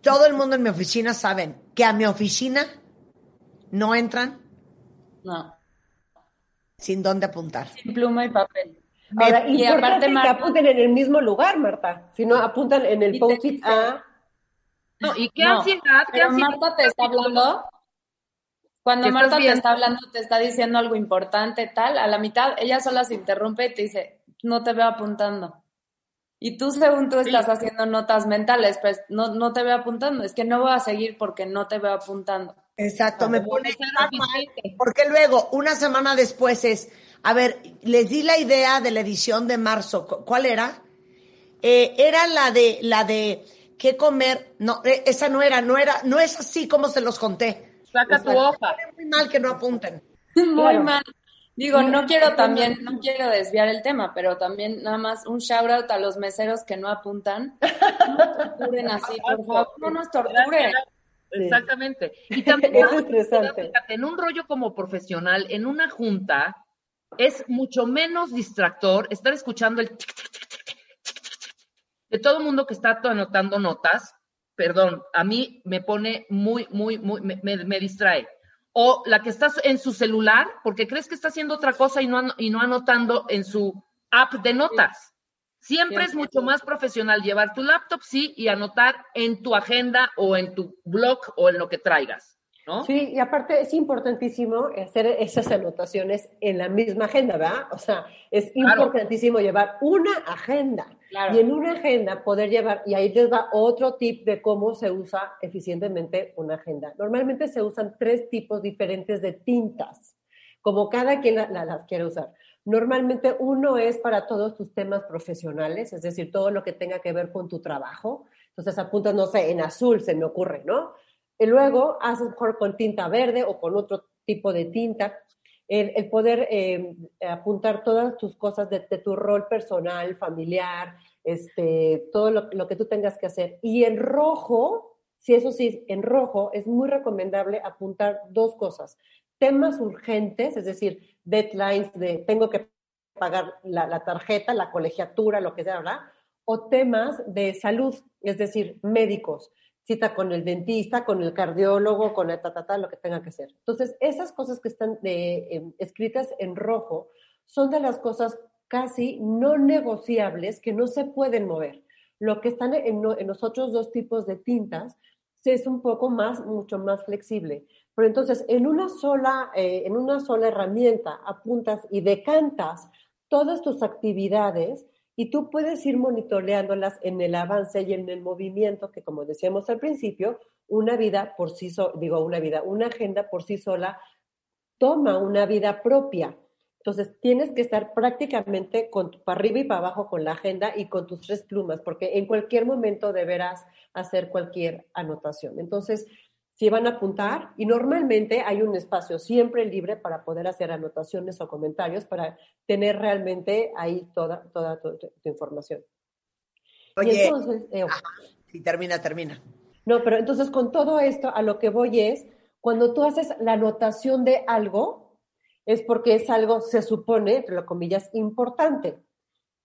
todo el mundo en mi oficina saben que a mi oficina no entran No, sin dónde apuntar. sin pluma y papel. Ahora, y importante aparte, que apunten en el mismo lugar, Marta. Si no, apuntan en el post-it A. No, ¿y qué No, ansiedad? ¿Qué ansiedad? Marta te está hablando. Cuando ¿Qué estás Marta te está hablando, te está diciendo algo importante, tal, a la mitad ella sola se interrumpe y te dice, no te veo apuntando. Y tú, según tú, estás haciendo notas mentales, pues no, no te veo apuntando. Es que no voy a seguir porque no te veo apuntando. Exacto, me pone mal, porque luego, una semana después es, a ver, les di la idea de la edición de marzo, ¿cu- ¿cuál era? Eh, era la de, la de qué comer, no, eh, esa no era, no era, no es así como se los conté. Saca tu hoja. Muy mal que no apunten. muy claro. mal. Digo, no quiero también, no quiero desviar el tema, pero también nada más un shout out a los meseros que no apuntan. No nos torturen así, por favor, no nos torturen. Exactamente. Y también, es interesante. En un rollo como profesional, en una junta, es mucho menos distractor estar escuchando el tic, tic, tic, de todo el mundo que está anotando notas Perdón, a mí me pone muy, muy, muy, me, me- me distrae. O la que está en su celular porque crees que está haciendo otra cosa y no, y no anotando en su app de notas. Siempre es mucho más profesional llevar tu laptop, sí, y anotar en tu agenda o en tu blog o en lo que traigas, ¿no? Sí, y aparte es importantísimo hacer esas anotaciones en la misma agenda, ¿verdad? O sea, es Claro. importantísimo llevar una agenda. Y en una agenda poder llevar, y ahí les va otro tip de cómo se usa eficientemente una agenda. Normalmente se usan tres tipos diferentes de tintas, como cada quien la- la- las quiere usar. Normalmente uno es para todos tus temas profesionales, es decir, todo lo que tenga que ver con tu trabajo. Entonces apuntas, no sé, en azul se me ocurre, ¿no? Y luego haces mejor con tinta verde o con otro tipo de tinta. El, el poder eh, apuntar todas tus cosas de, de tu rol personal, familiar, este, todo lo, lo que tú tengas que hacer. Y en rojo, si eso sí, en rojo es muy recomendable apuntar dos cosas. Temas urgentes, es decir, deadlines de tengo que pagar la, la tarjeta, la colegiatura, lo que sea, ¿verdad? O temas de salud, es decir, médicos cita con el dentista, con el cardiólogo, con el ta, lo que tenga que hacer. Entonces, esas cosas que están eh, eh, escritas en rojo son de las cosas casi no negociables que no se pueden mover. Lo que están en, en los otros dos tipos de tintas es un poco más, mucho más flexible. Pero entonces, en una sola, eh, en una sola herramienta apuntas y decantas todas tus actividades y tú puedes ir monitoreándolas en el avance y en el movimiento, que como decíamos al principio, una vida por sí sola, digo una vida, una agenda por sí sola toma una vida propia. Entonces tienes que estar prácticamente con, para arriba y para abajo con la agenda y con tus tres plumas, porque en cualquier momento deberás hacer cualquier anotación. Entonces, si van a apuntar, y normalmente hay un espacio siempre libre para poder hacer anotaciones o comentarios para tener realmente ahí toda, toda tu, tu, tu información. Y Oye, entonces, eh, ajá, termina, termina. No, pero entonces con todo esto a lo que voy es, cuando tú haces la anotación de algo, es porque es algo, se supone, entre comillas, importante.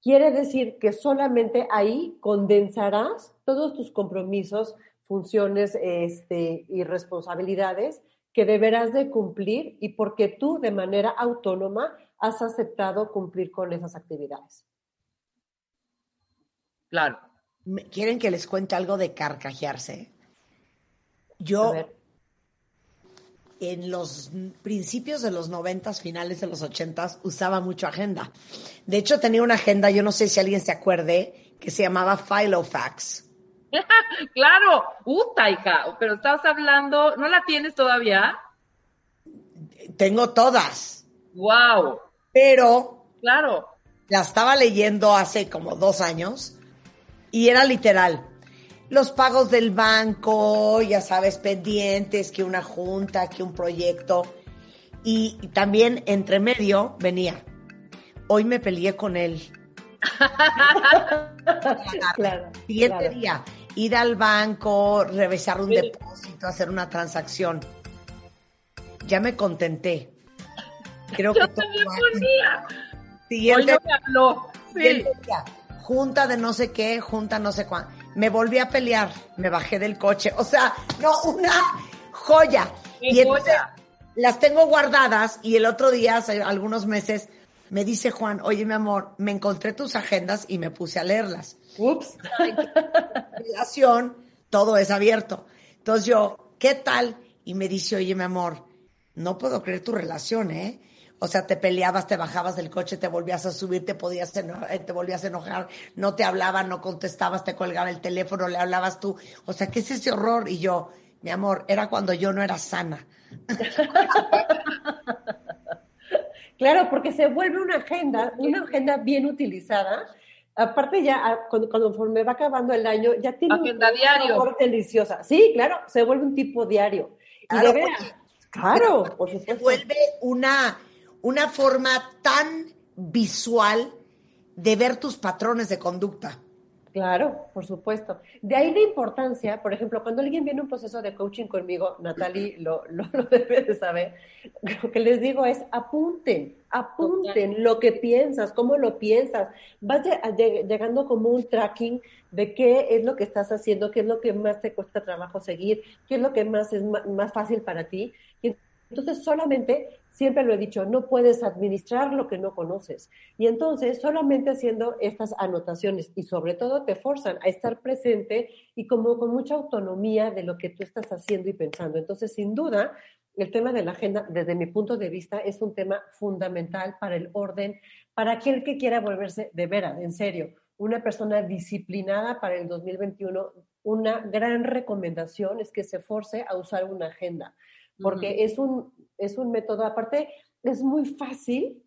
Quiere decir que solamente ahí condensarás todos tus compromisos, funciones este, y responsabilidades que deberás de cumplir y porque tú de manera autónoma has aceptado cumplir con esas actividades. Claro. ¿Quieren que les cuente algo de carcajearse? Yo, en los principios de los noventas, finales de los ochentas, usaba mucho agenda. De hecho, tenía una agenda, yo no sé si alguien se acuerde, que se llamaba Filofax. Claro, puta, hija, pero estabas hablando, ¿no la tienes todavía? Tengo todas, Wow, pero claro. la estaba leyendo hace como dos años y era literal. Los pagos del banco, ya sabes, pendientes, que una junta, que un proyecto. Y, y también entre medio venía. Hoy me peleé con él. claro, Siguiente claro. día, ir al banco, revisar un Sí. depósito, hacer una transacción. Ya me contenté. Creo que Yo todo ponía. Hoy Siguiente me habló. Sí. Siguiente día, junta de no sé qué, junta no sé cuándo. Me volví a pelear, me bajé del coche. O sea, no, una joya. Y entonces joya. las tengo guardadas y el otro día, hace algunos meses, me dice Juan, oye mi amor, me encontré tus agendas y me puse a leerlas. Ups. Relación, todo es abierto. Entonces yo, ¿qué tal? Y me dice, oye mi amor, no puedo creer tu relación, ¿eh? O sea, te peleabas, te bajabas del coche, te volvías a subir, te podías eh, te volvías a enojar, no te hablaban, no contestabas, te colgaba el teléfono, le hablabas tú. O sea, ¿qué es ese horror? Y yo, mi amor, era cuando yo no era sana. Claro, porque se vuelve una agenda, una agenda bien utilizada. Aparte ya, ah, cuando, conforme va acabando el año, ya tiene un- Agenda un diario. deliciosa. Sí, claro, se vuelve un tipo diario. Y Claro, de veras, claro, por Se supuesto. vuelve una, una forma tan visual de ver tus patrones de conducta. Claro, por supuesto. De ahí la importancia, por ejemplo, cuando alguien viene a un proceso de coaching conmigo, Natalie lo, lo, lo debe de saber, lo que les digo es apunten, apunten lo que piensas, cómo lo piensas. Vas llegando como un tracking de qué es lo que estás haciendo, qué es lo que más te cuesta trabajo seguir, qué es lo que más es más fácil para ti. Y entonces solamente, siempre lo he dicho, no puedes administrar lo que no conoces. Y entonces solamente haciendo estas anotaciones y sobre todo te forzan a estar presente y como con mucha autonomía de lo que tú estás haciendo y pensando. Entonces, sin duda, el tema de la agenda, desde mi punto de vista, es un tema fundamental para el orden, para aquel que quiera volverse de veras, en serio, una persona disciplinada para el 2021. Una gran recomendación es que se force a usar una agenda porque es, un, es un método, aparte, es muy fácil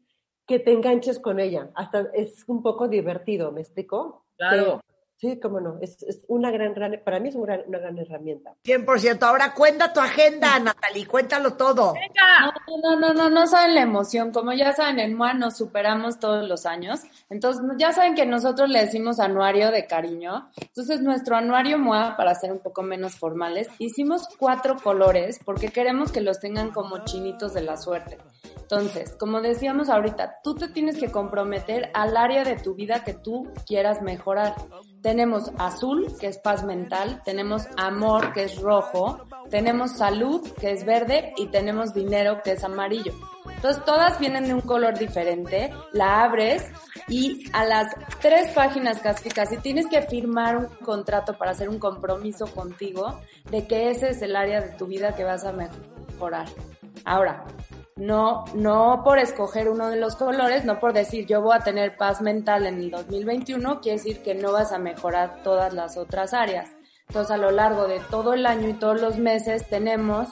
que te enganches con ella, hasta es un poco divertido, ¿me explico? Claro. Sí, cómo no, es, es una gran, gran- para mí es un gran- una gran herramienta. 100%. Ahora cuenta tu agenda, Natalie, cuéntalo todo. Venga. No, no, no, no, no saben la emoción. Como ya saben, en MOA nos superamos todos los años. Entonces, ya saben que nosotros le decimos anuario de cariño. Entonces, nuestro anuario MOA, para ser un poco menos formales, hicimos cuatro colores porque queremos que los tengan como chinitos de la suerte. Entonces, como decíamos ahorita, tú te tienes que comprometer al área de tu vida que tú quieras mejorar. Tenemos azul, que es paz mental, tenemos amor, que es rojo, tenemos salud, que es verde, y tenemos dinero, que es amarillo. Entonces, todas vienen de un color diferente, la abres y a las tres páginas casi casi tienes que firmar un contrato para hacer un compromiso contigo de que ese es el área de tu vida que vas a mejorar. Ahora, no, no por escoger uno de los colores, no por decir yo voy a tener paz mental en el 2021, quiere decir que no vas a mejorar todas las otras áreas. Entonces, a lo largo de todo el año y todos los meses tenemos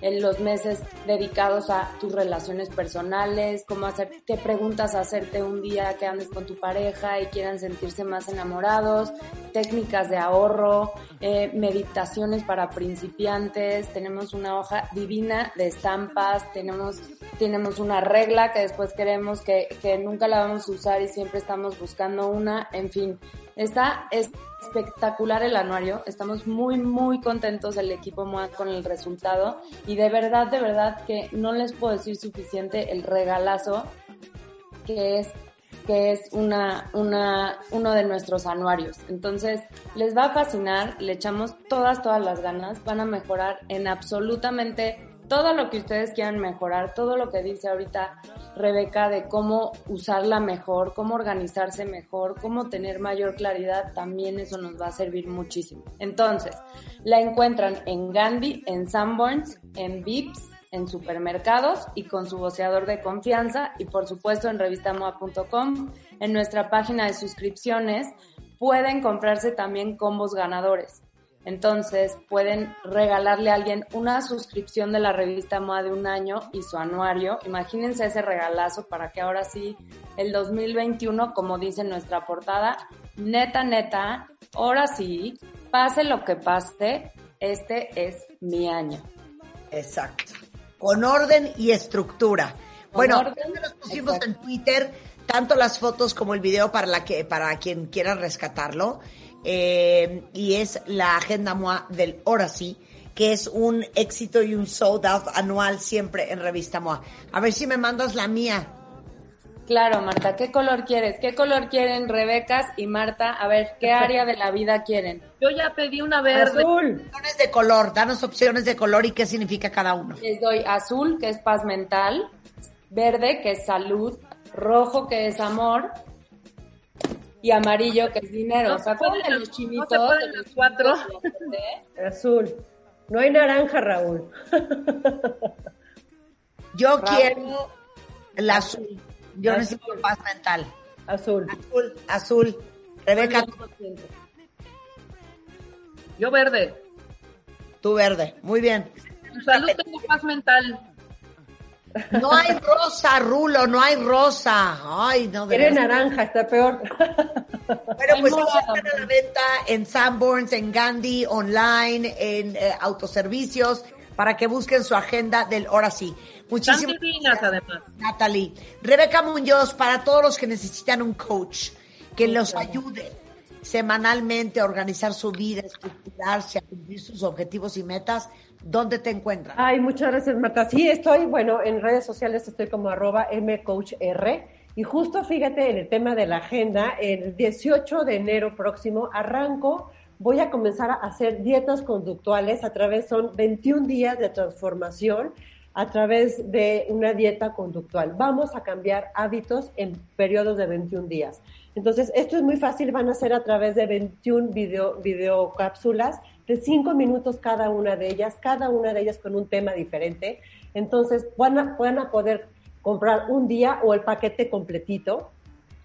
en los meses dedicados a tus relaciones personales, cómo hacer, qué preguntas hacerte un día que andes con tu pareja y quieran sentirse más enamorados, técnicas de ahorro, eh, meditaciones para principiantes, tenemos una hoja divina de estampas, tenemos, tenemos una regla que después queremos que, que nunca la vamos a usar y siempre estamos buscando una, en fin. Está espectacular el anuario, estamos muy, muy contentos el equipo MOA con el resultado y de verdad, de verdad que no les puedo decir suficiente el regalazo que es que es una, una, uno de nuestros anuarios. Entonces, les va a fascinar, le echamos todas, todas las ganas, van a mejorar en absolutamente todo lo que ustedes quieran mejorar, todo lo que dice ahorita Rebeca de cómo usarla mejor, cómo organizarse mejor, cómo tener mayor claridad, también eso nos va a servir muchísimo. Entonces, la encuentran en Gandhi, en Sanborns, en Vips, en supermercados y con su voceador de confianza y por supuesto en revistamoa.com, en nuestra página de suscripciones pueden comprarse también combos ganadores. Entonces pueden regalarle a alguien una suscripción de la revista MOA de un año y su anuario. Imagínense ese regalazo para que ahora sí el 2021, como dice nuestra portada, neta, neta, ahora sí, pase lo que pase, este es mi año. Exacto. Con orden y estructura. Con bueno, orden, nos pusimos exacto. en Twitter tanto las fotos como el video para la que para quien quiera rescatarlo. Eh, y es la agenda MOA del Hora Sí, que es un éxito y un sold out anual siempre en Revista MOA. A ver si me mandas la mía. Claro, Marta, ¿qué color quieres? ¿Qué color quieren Rebecas y Marta? A ver, ¿qué área de la vida quieren? Yo ya pedí una verde. Azul. Opciones de color, danos opciones de color y qué significa cada uno. Les doy azul, que es paz mental, verde, que es salud, rojo, que es amor, y amarillo, que es dinero. No ¿Se se acuerdan de los no chinitos? se pueden de los cuatro. verde? Azul. No hay naranja, Raúl. Yo Raúl. quiero el azul. Yo Azul. necesito paz mental. Azul. Azul, azul. Rebeca, Yo verde. tú verde. Muy bien. En salud tengo paz mental. No hay rosa, Rulo, no hay rosa. Ay, no, de Quiere naranja, está peor. Bueno, pues morado. están a la venta en Sanborns, en Gandhi, online, en eh, autoservicios, para que busquen su agenda del Hora Sí. Muchísimas divinas además. Natalie. Rebeca Muñoz, para todos los que necesitan un coach que los ayude semanalmente a organizar su vida, a estructurarse, a cumplir sus objetivos y metas, ¿dónde te encuentran? Ay, muchas gracias, Marta. Sí, estoy, bueno, en redes sociales estoy como arroba mcoachr. Y justo fíjate en el tema de la agenda, el 18 de enero próximo arranco, voy a comenzar a hacer dietas conductuales a través, son 21 días de transformación a través de una dieta conductual. Vamos a cambiar hábitos en periodos de 21 días. Entonces, esto es muy fácil, van a ser a través de 21 video, videocápsulas de 5 minutos cada una de ellas, cada una de ellas con un tema diferente. Entonces, van a, poder comprar un día o el paquete completito.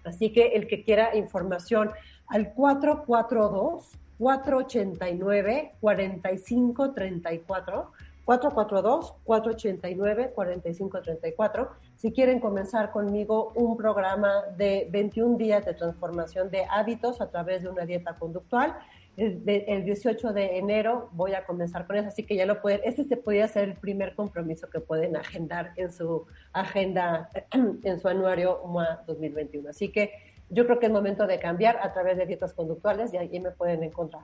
Así que el que quiera información al 442 489 4534 442-489-4534. Si quieren comenzar conmigo un programa de 21 días de transformación de hábitos a través de una dieta conductual, de- el 18 de enero voy a comenzar con eso, así que ya lo pueden, este se podría ser el primer compromiso que pueden agendar en su agenda, en su anuario MOA 2021. Así que yo creo que es momento de cambiar a través de dietas conductuales y ahí me pueden encontrar.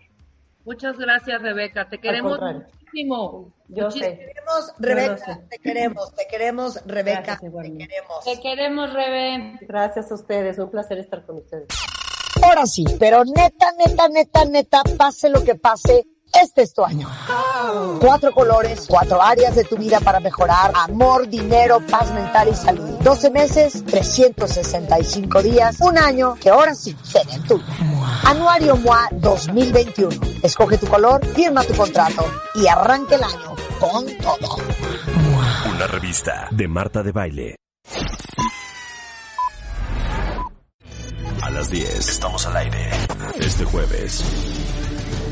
Muchas gracias, Rebeca. Te queremos muchísimo. Yo Muchísimo. sé. Te queremos, Yo Rebeca, lo sé. te queremos, te queremos, Rebeca, Gracias, te queremos. Te queremos, Rebe. Gracias a ustedes, un placer estar con ustedes. Ahora sí, pero neta, neta, neta, neta, pase lo que pase, este es tu año. Cuatro colores, cuatro áreas de tu vida para mejorar. Amor, dinero, paz mental y salud. 12 meses, 365 días, un año que ahora sí será el tuyo. Anuario MOA 2021. Escoge tu color, firma tu contrato y arranca el año con todo. Una revista de Marta de Baile. A las 10 estamos al aire. Este jueves.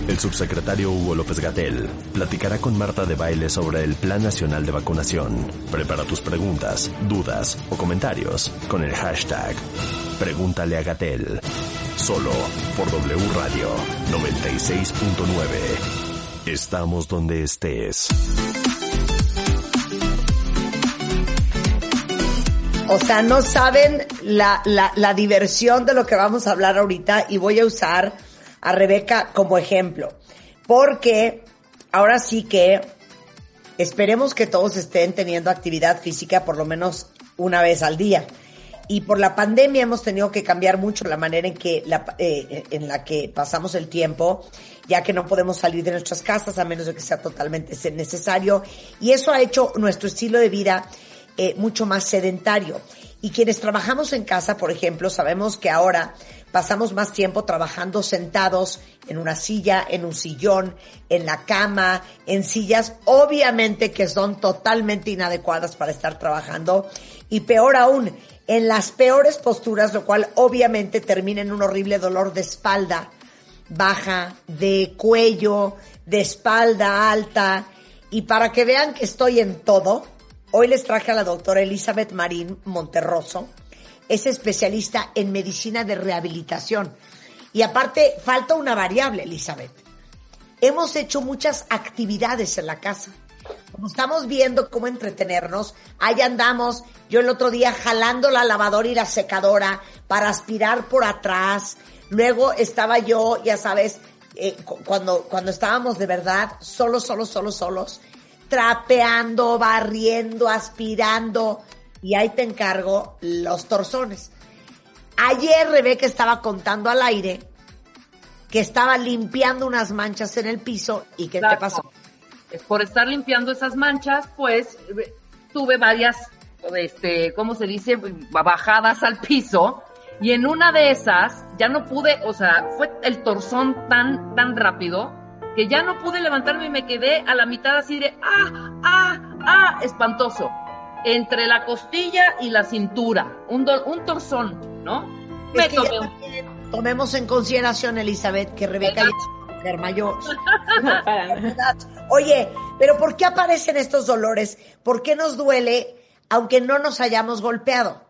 El subsecretario Hugo López Gatel platicará con Marta de Baile sobre el Plan Nacional de Vacunación. Prepara tus preguntas, dudas o comentarios con el hashtag Pregúntale a Gatel. Solo por W Radio 96.9. Estamos donde estés. O sea, no saben la, la, la diversión de lo que vamos a hablar ahorita y voy a usar a Rebeca como ejemplo. Porque ahora sí que esperemos que todos estén teniendo actividad física por lo menos una vez al día. Y por la pandemia hemos tenido que cambiar mucho la manera en que la, eh, en la que pasamos el tiempo, ya que no podemos salir de nuestras casas a menos de que sea totalmente necesario. Y eso ha hecho nuestro estilo de vida eh, mucho más sedentario. Y quienes trabajamos en casa, por ejemplo, sabemos que ahora pasamos más tiempo trabajando sentados en una silla, en un sillón, en la cama, en sillas, obviamente que son totalmente inadecuadas para estar trabajando. Y peor aún, en las peores posturas, lo cual obviamente termina en un horrible dolor de espalda baja, de cuello, de espalda alta. Y para que vean que estoy en todo, hoy les traje a la doctora Elizabeth Marín Monterroso. Es especialista en medicina de rehabilitación. Y aparte, falta una variable, Elizabeth. Hemos hecho muchas actividades en la casa. Como estamos viendo cómo entretenernos, ahí andamos, yo el otro día jalando la lavadora y la secadora para aspirar por atrás. Luego estaba yo, ya sabes, eh, cuando, cuando estábamos de verdad solos, solos, solos, solos, trapeando, barriendo, aspirando, y ahí te encargo los torzones. Ayer Rebeca estaba contando al aire que estaba limpiando unas manchas en el piso y ¿qué te pasó? por estar limpiando esas manchas, pues tuve varias, este, ¿cómo se dice? Bajadas al piso. Y en una de esas ya no pude, o sea, fue el torzón tan, tan rápido que ya no pude levantarme y me quedé a la mitad así de, ah, ah, ah, espantoso. Entre la costilla y la cintura, un, un torzón, ¿no? me tomé Tomemos en consideración, Elizabeth, que Rebeca mujer mayor. Oye, pero ¿por qué aparecen estos dolores? ¿Por qué nos duele aunque no nos hayamos golpeado?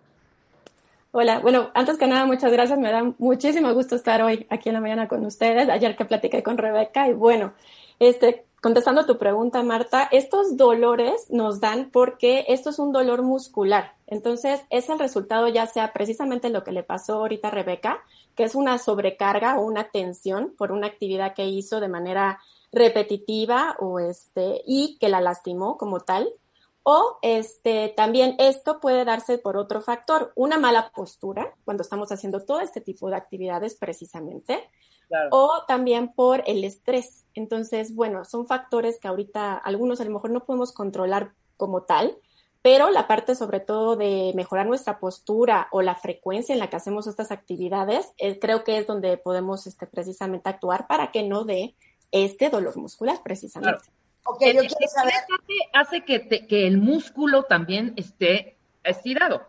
Hola, bueno, antes que nada, muchas gracias. Me da muchísimo gusto estar hoy aquí en la mañana con ustedes. Ayer que platiqué con Rebeca y bueno, este, contestando tu pregunta, Marta, estos dolores nos dan porque esto es un dolor muscular. Entonces, es el resultado ya sea precisamente lo que le pasó ahorita a Rebeca, que es una sobrecarga o una tensión por una actividad que hizo de manera repetitiva o este, y que la lastimó como tal. O este, también esto puede darse por otro factor, una mala postura cuando estamos haciendo todo este tipo de actividades precisamente. O también por el estrés. Entonces, bueno, son factores que ahorita algunos a lo mejor no podemos controlar como tal, pero la parte sobre todo de mejorar nuestra postura o la frecuencia en la que hacemos estas actividades, eh, creo que es donde podemos este, precisamente actuar para que no dé este dolor muscular precisamente. Okay, yo quiero saber... hace que, que el músculo también esté estirado.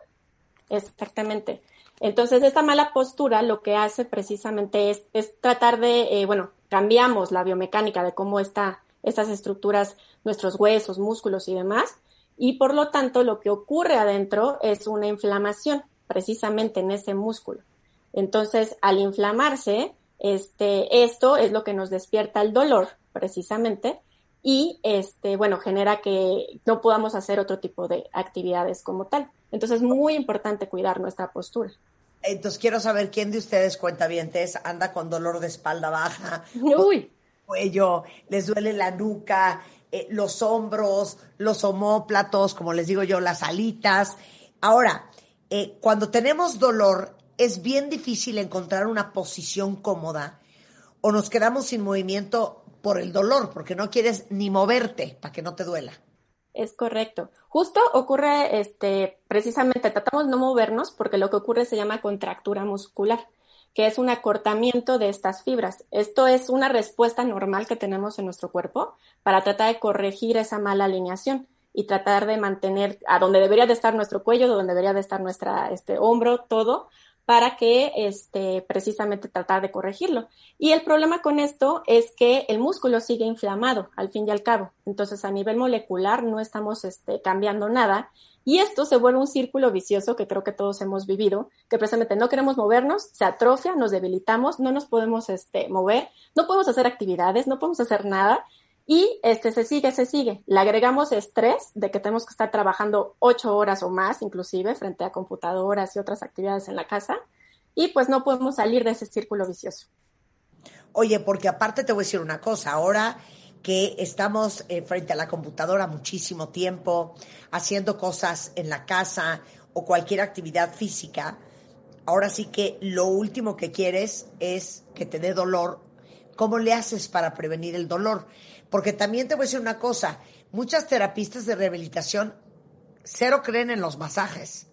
Exactamente. Entonces, esta mala postura lo que hace precisamente es, es tratar de, eh, bueno, cambiamos la biomecánica de cómo está estas estructuras, nuestros huesos, músculos y demás, y por lo tanto lo que ocurre adentro es una inflamación precisamente en ese músculo. Entonces, al inflamarse, este, esto es lo que nos despierta el dolor precisamente y este, bueno, genera que no podamos hacer otro tipo de actividades como tal. Entonces, es muy importante cuidar nuestra postura. Entonces, quiero saber quién de ustedes, cuentavientes, anda con dolor de espalda baja, Uy. cuello, les duele la nuca, eh, los hombros, los homóplatos, como les digo yo, las alitas. Ahora, eh, cuando tenemos dolor, es bien difícil encontrar una posición cómoda o nos quedamos sin movimiento por el dolor, porque no quieres ni moverte para que no te duela. Es correcto. Justo ocurre, este, precisamente tratamos de no movernos porque lo que ocurre se llama contractura muscular que es un acortamiento de estas fibras. Esto es una respuesta normal que tenemos en nuestro cuerpo para tratar de corregir esa mala alineación y tratar de mantener a donde debería de estar nuestro cuello, donde debería de estar nuestra este hombro, todo para que este precisamente tratar de corregirlo. Y el problema con esto es que el músculo sigue inflamado al fin y al cabo. Entonces, a nivel molecular no estamos este, cambiando nada y esto se vuelve un círculo vicioso que creo que todos hemos vivido, que precisamente no queremos movernos, se atrofia, nos debilitamos, no nos podemos este, mover, no podemos hacer actividades, no podemos hacer nada. Y este se sigue, se sigue. Le agregamos estrés de que tenemos que estar trabajando ocho horas o más, inclusive, frente a computadoras y otras actividades en la casa. Y pues no podemos salir de ese círculo vicioso. Oye, porque aparte te voy a decir una cosa, ahora que estamos eh, frente a la computadora muchísimo tiempo, haciendo cosas en la casa o cualquier actividad física, ahora sí que lo último que quieres es que te dé dolor. ¿Cómo le haces para prevenir el dolor? Porque también te voy a decir una cosa, muchas terapistas de rehabilitación cero creen en los masajes.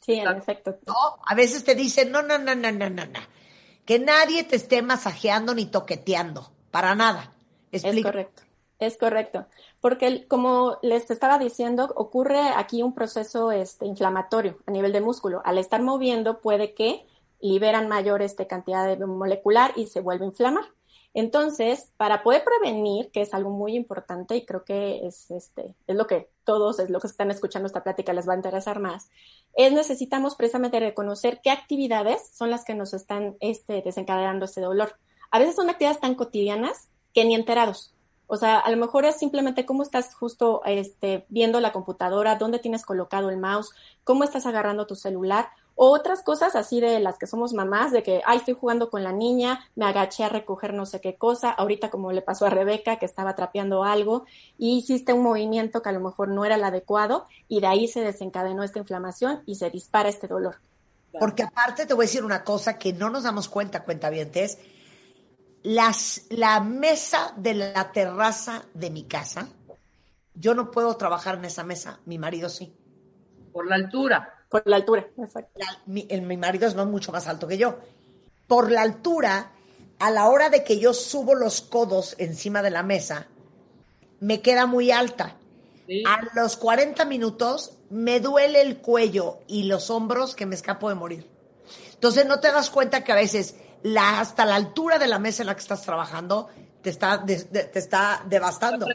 Sí, en efecto. No, a veces te dicen, no, no, no, no, no, no, no. Que nadie te esté masajeando ni toqueteando, para nada. Es correcto, es correcto. Porque como les estaba diciendo, ocurre aquí un proceso este, inflamatorio a nivel de músculo. Al estar moviendo puede que liberan mayor este, cantidad de molecular y se vuelve a inflamar. Entonces, para poder prevenir, que es algo muy importante y creo que es, este, es lo que todos, es lo que están escuchando esta plática les va a interesar más, es necesitamos precisamente reconocer qué actividades son las que nos están este, desencadenando este dolor. A veces son actividades tan cotidianas que ni enterados. O sea, a lo mejor es simplemente cómo estás justo este, viendo la computadora, dónde tienes colocado el mouse, cómo estás agarrando tu celular, o otras cosas así de las que somos mamás, de que, ay, estoy jugando con la niña, me agaché a recoger no sé qué cosa, ahorita como le pasó a Rebeca, que estaba trapeando algo, y hiciste un movimiento que a lo mejor no era el adecuado, y de ahí se desencadenó esta inflamación y se dispara este dolor. Porque aparte te voy a decir una cosa que no nos damos cuenta, cuentavientes. Las, la mesa de la terraza de mi casa, yo no puedo trabajar en esa mesa, mi marido sí. Por la altura. Por la altura, exacto. La- mi, el- mi marido es mucho más alto que yo. Por la altura, a la hora de que yo subo los codos encima de la mesa, me queda muy alta. A los 40 minutos me duele el cuello y los hombros que me escapo de morir. Entonces no te das cuenta que a veces la, hasta la altura de la mesa en la que estás trabajando te está, de- te está devastando.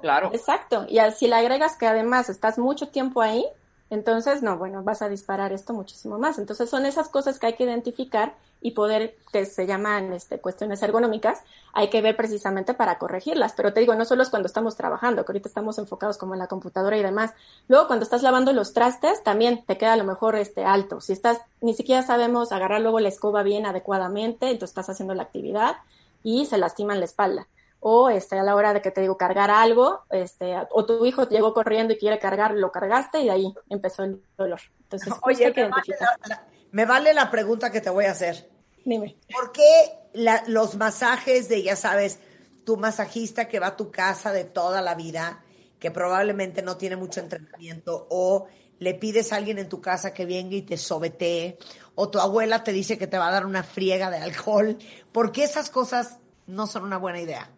claro. Exacto. Y si le agregas que además estás mucho tiempo ahí, entonces, no, bueno, vas a disparar esto muchísimo más. Entonces, son esas cosas que hay que identificar y poder, que se llaman este, cuestiones ergonómicas, hay que ver precisamente para corregirlas. Pero te digo, no solo es cuando estamos trabajando, que ahorita estamos enfocados como en la computadora y demás. Luego, cuando estás lavando los trastes, también te queda a lo mejor este alto. Si estás, ni siquiera sabemos agarrar luego la escoba bien adecuadamente, entonces estás haciendo la actividad y se lastiman la espalda o este, a la hora de que te digo cargar algo, este, o tu hijo llegó corriendo y quiere cargar, lo cargaste y de ahí empezó el dolor. Entonces, justo Oye, hay que me vale, identificar. la, la- me vale la pregunta que te voy a hacer. Dime. ¿Por qué la- los masajes de, ya sabes, tu masajista que va a tu casa de toda la vida, que probablemente no tiene mucho entrenamiento, o le pides a alguien en tu casa que venga y te sobetee, o tu abuela te dice que te va a dar una friega de alcohol? ¿Por qué esas cosas no son una buena idea?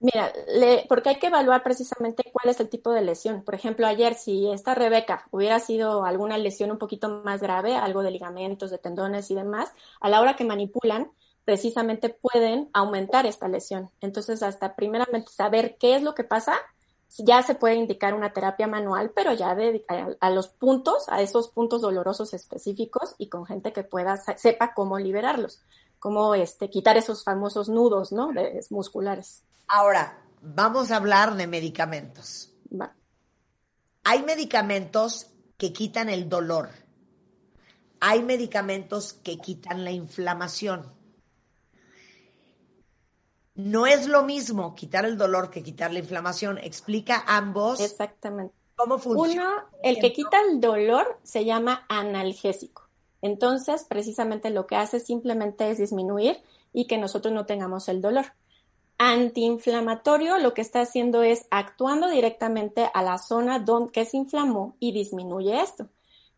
Mira, le- porque hay que evaluar precisamente cuál es el tipo de lesión. Por ejemplo, ayer, si esta Rebeca hubiera sido alguna lesión un poquito más grave, algo de ligamentos, de tendones y demás, a la hora que manipulan, precisamente pueden aumentar esta lesión. Entonces, hasta primeramente saber qué es lo que pasa, ya se puede indicar una terapia manual, pero ya a, los puntos, a esos puntos dolorosos específicos y con gente que pueda, sepa cómo liberarlos, cómo este, quitar esos famosos nudos, ¿no? De, musculares. Ahora, vamos a hablar de medicamentos. Va. Hay medicamentos que quitan el dolor. Hay medicamentos que quitan la inflamación. No es lo mismo quitar el dolor que quitar la inflamación. Explica ambos. Exactamente. ¿Cómo funciona? Uno, el que quita el dolor se llama analgésico. Entonces, precisamente lo que hace simplemente es disminuir y que nosotros no tengamos el dolor. Antiinflamatorio lo que está haciendo es actuando directamente a la zona donde se inflamó y disminuye esto.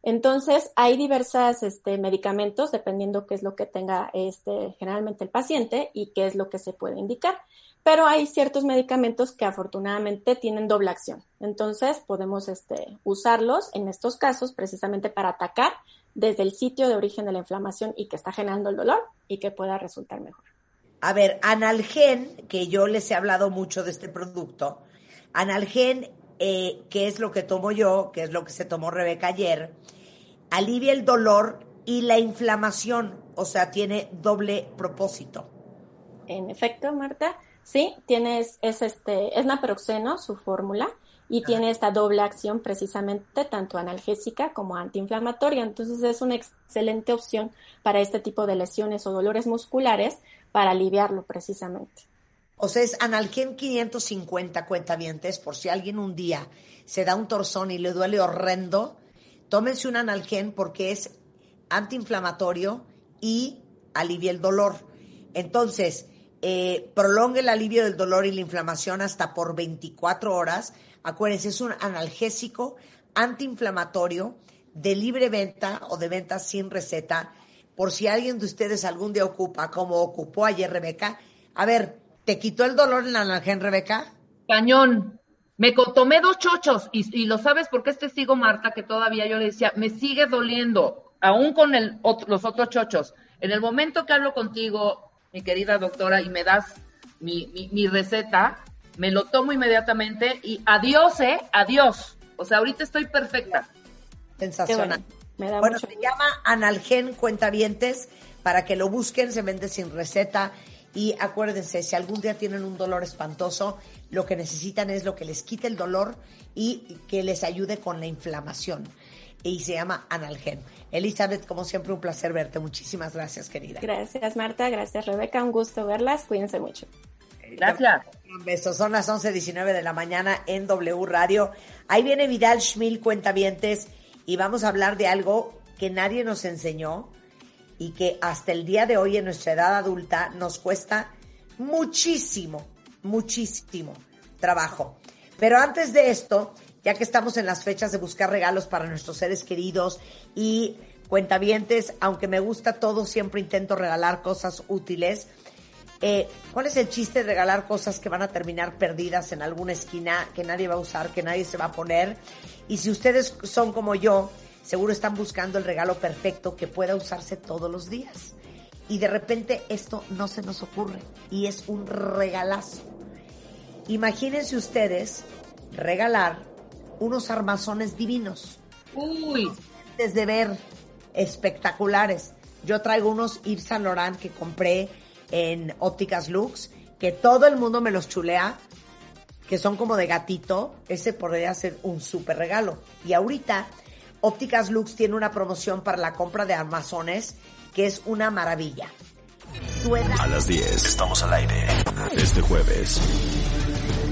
Entonces, hay diversos este, medicamentos, dependiendo qué es lo que tenga este, generalmente el paciente y qué es lo que se puede indicar. Pero hay ciertos medicamentos que afortunadamente tienen doble acción. Entonces, podemos este, usarlos en estos casos precisamente para atacar desde el sitio de origen de la inflamación y que está generando el dolor y que pueda resultar mejor. A ver, Analgen, que yo les he hablado mucho de este producto. Analgen, eh, que es lo que tomo yo, que es lo que se tomó Rebeca ayer, alivia el dolor y la inflamación, o sea, tiene doble propósito. En efecto, Marta, Sí, tienes, es este, es naproxeno, su fórmula, y tiene esta doble acción precisamente, tanto analgésica como antiinflamatoria. Entonces es una excelente opción para este tipo de lesiones o dolores musculares para aliviarlo precisamente. O sea, es Analgen 550 cuentavientes, por si alguien un día se da un torzón y le duele horrendo, tómense un Analgen porque es antiinflamatorio y alivia el dolor. Entonces, eh, prolonga el alivio del dolor y la inflamación hasta por 24 horas. Acuérdense, es un analgésico antiinflamatorio de libre venta o de venta sin receta. Por si alguien de ustedes algún día ocupa, como ocupó ayer Rebeca. A ver, ¿te quitó el dolor el analgen, Rebeca? Cañón. Me tomé dos chochos y, lo sabes porque es testigo Marta que todavía yo le decía, me sigue doliendo, aún con el, ot- los otros chochos. En el momento que hablo contigo, mi querida doctora, y me das mi receta, me lo tomo inmediatamente y adiós, ¿eh? Adiós. O sea, ahorita estoy perfecta. Sensacional. Me da Bueno, mucho se llama Analgen Cuentavientes para que lo busquen, se vende sin receta. Y acuérdense, si algún día tienen un dolor espantoso, lo que necesitan es lo que les quite el dolor y que les ayude con la inflamación. Y se llama Analgen. Elizabeth, como siempre, un placer verte. Muchísimas gracias, querida. Gracias Marta, gracias Rebeca, un gusto verlas, cuídense mucho. Gracias. Un. Son las 11.19 de la mañana en W Radio. Ahí viene Vidal Schmil, Cuentavientes, y vamos a hablar de algo que nadie nos enseñó y que hasta el día de hoy en nuestra edad adulta nos cuesta muchísimo, muchísimo trabajo. Pero antes de esto, ya que estamos en las fechas de buscar regalos para nuestros seres queridos y cuentavientes, aunque me gusta todo, siempre intento regalar cosas útiles. Eh, ¿Cuál es el chiste de regalar cosas que van a terminar perdidas en alguna esquina, que nadie va a usar, que nadie se va a poner? Y si ustedes son como yo, seguro están buscando el regalo perfecto que pueda usarse todos los días. Y de repente esto no se nos ocurre y es un regalazo. Imagínense ustedes regalar unos armazones divinos. Uy, Desde ver espectaculares. Yo traigo unos Yves Saint Laurent que compré en Ópticas Lux, que todo el mundo me los chulea, que son como de gatito. Ese podría ser un súper regalo. Y ahorita, Ópticas Lux tiene una promoción para la compra de armazones que es una maravilla. A las 10 estamos al aire. Este jueves,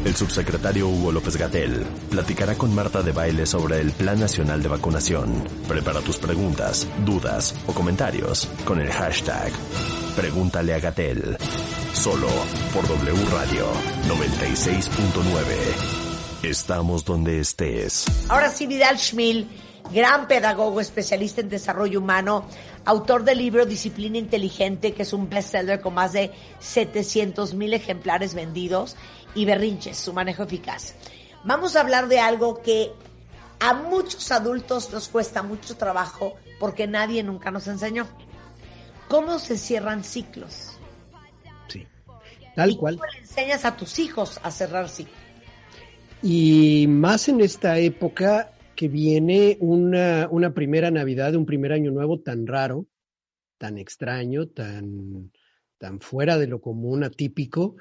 el subsecretario Hugo López Gatel platicará con Marta de Baile sobre el Plan Nacional de Vacunación. Prepara tus preguntas, dudas o comentarios con el hashtag Pregúntale a Gatel. Solo por W Radio 96.9. Estamos donde estés. Ahora sí, Vidal Schmil, gran pedagogo, especialista en desarrollo humano, autor del libro Disciplina Inteligente, que es un bestseller con más de 700 mil ejemplares vendidos, y Berrinches, su manejo eficaz. Vamos a hablar de algo que a muchos adultos nos cuesta mucho trabajo porque nadie nunca nos enseñó. ¿Cómo se cierran ciclos? Sí, tal ¿Y cual. ¿Cómo le enseñas a tus hijos a cerrar ciclos? Y más en esta época que viene una, una primera Navidad, un primer año nuevo tan raro, tan extraño, tan, tan fuera de lo común, atípico.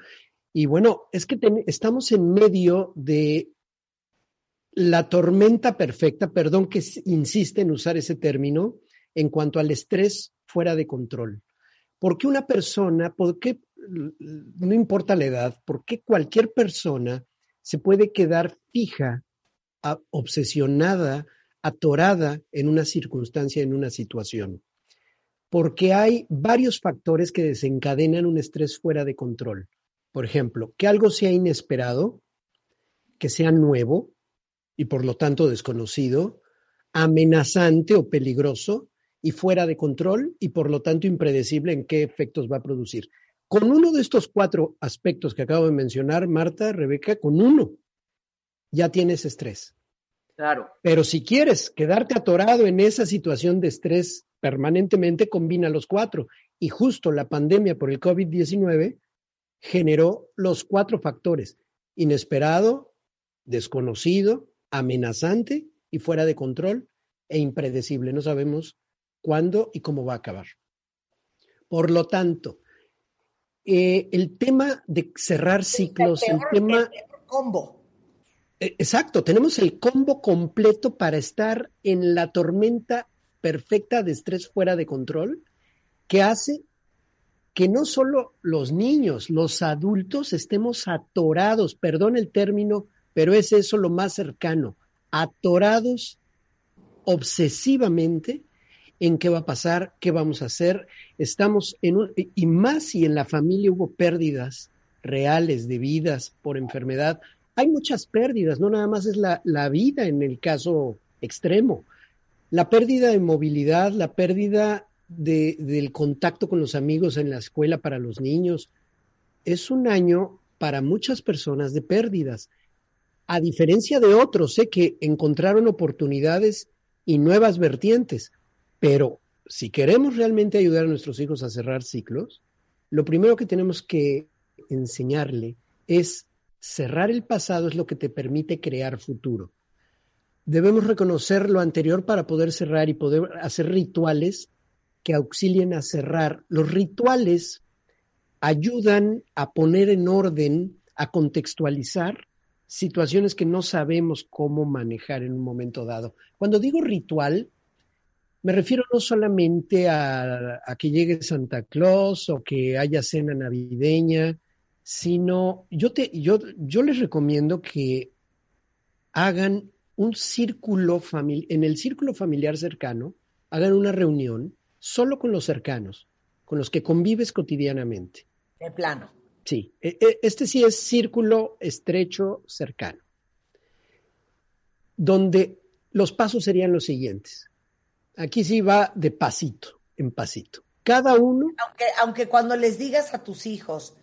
Y bueno, es que ten- estamos en medio de la tormenta perfecta, perdón que insiste en usar ese término, en cuanto al estrés fuera de control. ¿Por qué una persona, por qué, no importa la edad, por qué cualquier persona se puede quedar fija, obsesionada, atorada en una circunstancia, en una situación? Porque hay varios factores que desencadenan un estrés fuera de control. Por ejemplo, que algo sea inesperado, que sea nuevo y por lo tanto desconocido, amenazante o peligroso y fuera de control y por lo tanto impredecible en qué efectos va a producir. Con uno de estos cuatro aspectos que acabo de mencionar, Marta, Rebeca, con uno ya tienes estrés. claro. Pero si quieres quedarte atorado en esa situación de estrés permanentemente, combina los cuatro. Y justo la pandemia por el COVID-19 generó los cuatro factores. Inesperado, desconocido, amenazante y fuera de control e impredecible. No sabemos cuándo y cómo va a acabar. Por lo tanto, eh, el tema de cerrar ciclos, el, peor- tema... el peor combo. Eh, Exacto, tenemos el combo completo para estar en la tormenta perfecta de estrés fuera de control que hace que no solo los niños, los adultos estemos atorados, perdón el término, pero es eso lo más cercano, atorados obsesivamente en qué va a pasar, qué vamos a hacer. Estamos en un, y más si en la familia hubo pérdidas reales de vidas por enfermedad. Hay muchas pérdidas, no nada más es la, la vida en el caso extremo. La pérdida de movilidad, la pérdida de, del contacto con los amigos en la escuela para los niños, es un año para muchas personas de pérdidas. A diferencia de otros, sé que encontraron oportunidades y nuevas vertientes, pero si queremos realmente ayudar a nuestros hijos a cerrar ciclos, lo primero que tenemos que enseñarle es cerrar el pasado es lo que te permite crear futuro. Debemos reconocer lo anterior para poder cerrar y poder hacer rituales que auxilien a cerrar. Los rituales ayudan a poner en orden, a contextualizar situaciones que no sabemos cómo manejar en un momento dado. Cuando digo ritual, me refiero no solamente a, a, que llegue Santa Claus o que haya cena navideña, sino yo, te, yo, yo les recomiendo que hagan un círculo familiar, en el círculo familiar cercano, hagan una reunión solo con los cercanos, con los que convives cotidianamente. De plano. Sí, este sí es círculo estrecho cercano, donde los pasos serían los siguientes. Aquí sí va de pasito en pasito. Cada uno. Aunque, aunque cuando les digas a tus hijos,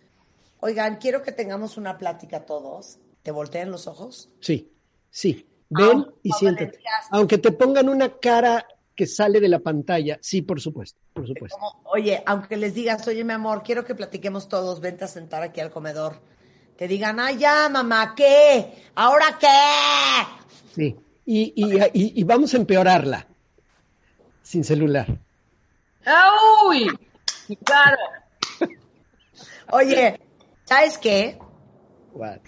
oigan, quiero que tengamos una plática todos, ¿te voltean los ojos? Sí, sí. Ven Ah, y siéntate. Aunque te pongan una cara que sale de la pantalla, sí, por supuesto, por supuesto. Como, oye, aunque les digas, oye, mi amor, quiero que platiquemos todos, vente a sentar aquí al comedor. Te digan, ay, ya, mamá, ¿qué? ¿Ahora qué? Sí. Y, y, y, y vamos a empeorarla. Sin celular. ¡Uy! Claro. Oye, ¿sabes qué? What?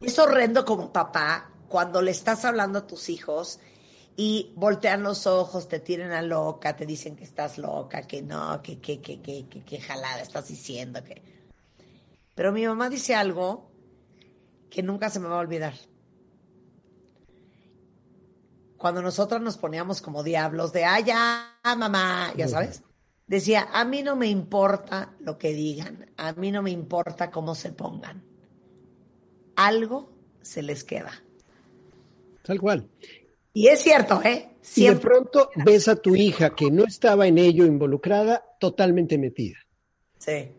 Es horrendo como papá cuando le estás hablando a tus hijos y voltean los ojos, te tiran a loca, te dicen que estás loca, que no, que que que que que, que jalada estás diciendo que. Pero mi mamá dice algo que nunca se me va a olvidar. Cuando nosotras nos poníamos como diablos de, ay, ya, mamá, ya sabes, decía, a mí no me importa lo que digan, a mí no me importa cómo se pongan. Algo se les queda. Tal cual. Y es cierto, ¿eh? Y de Siempre. pronto ves a tu hija que no estaba en ello involucrada, totalmente metida. Sí.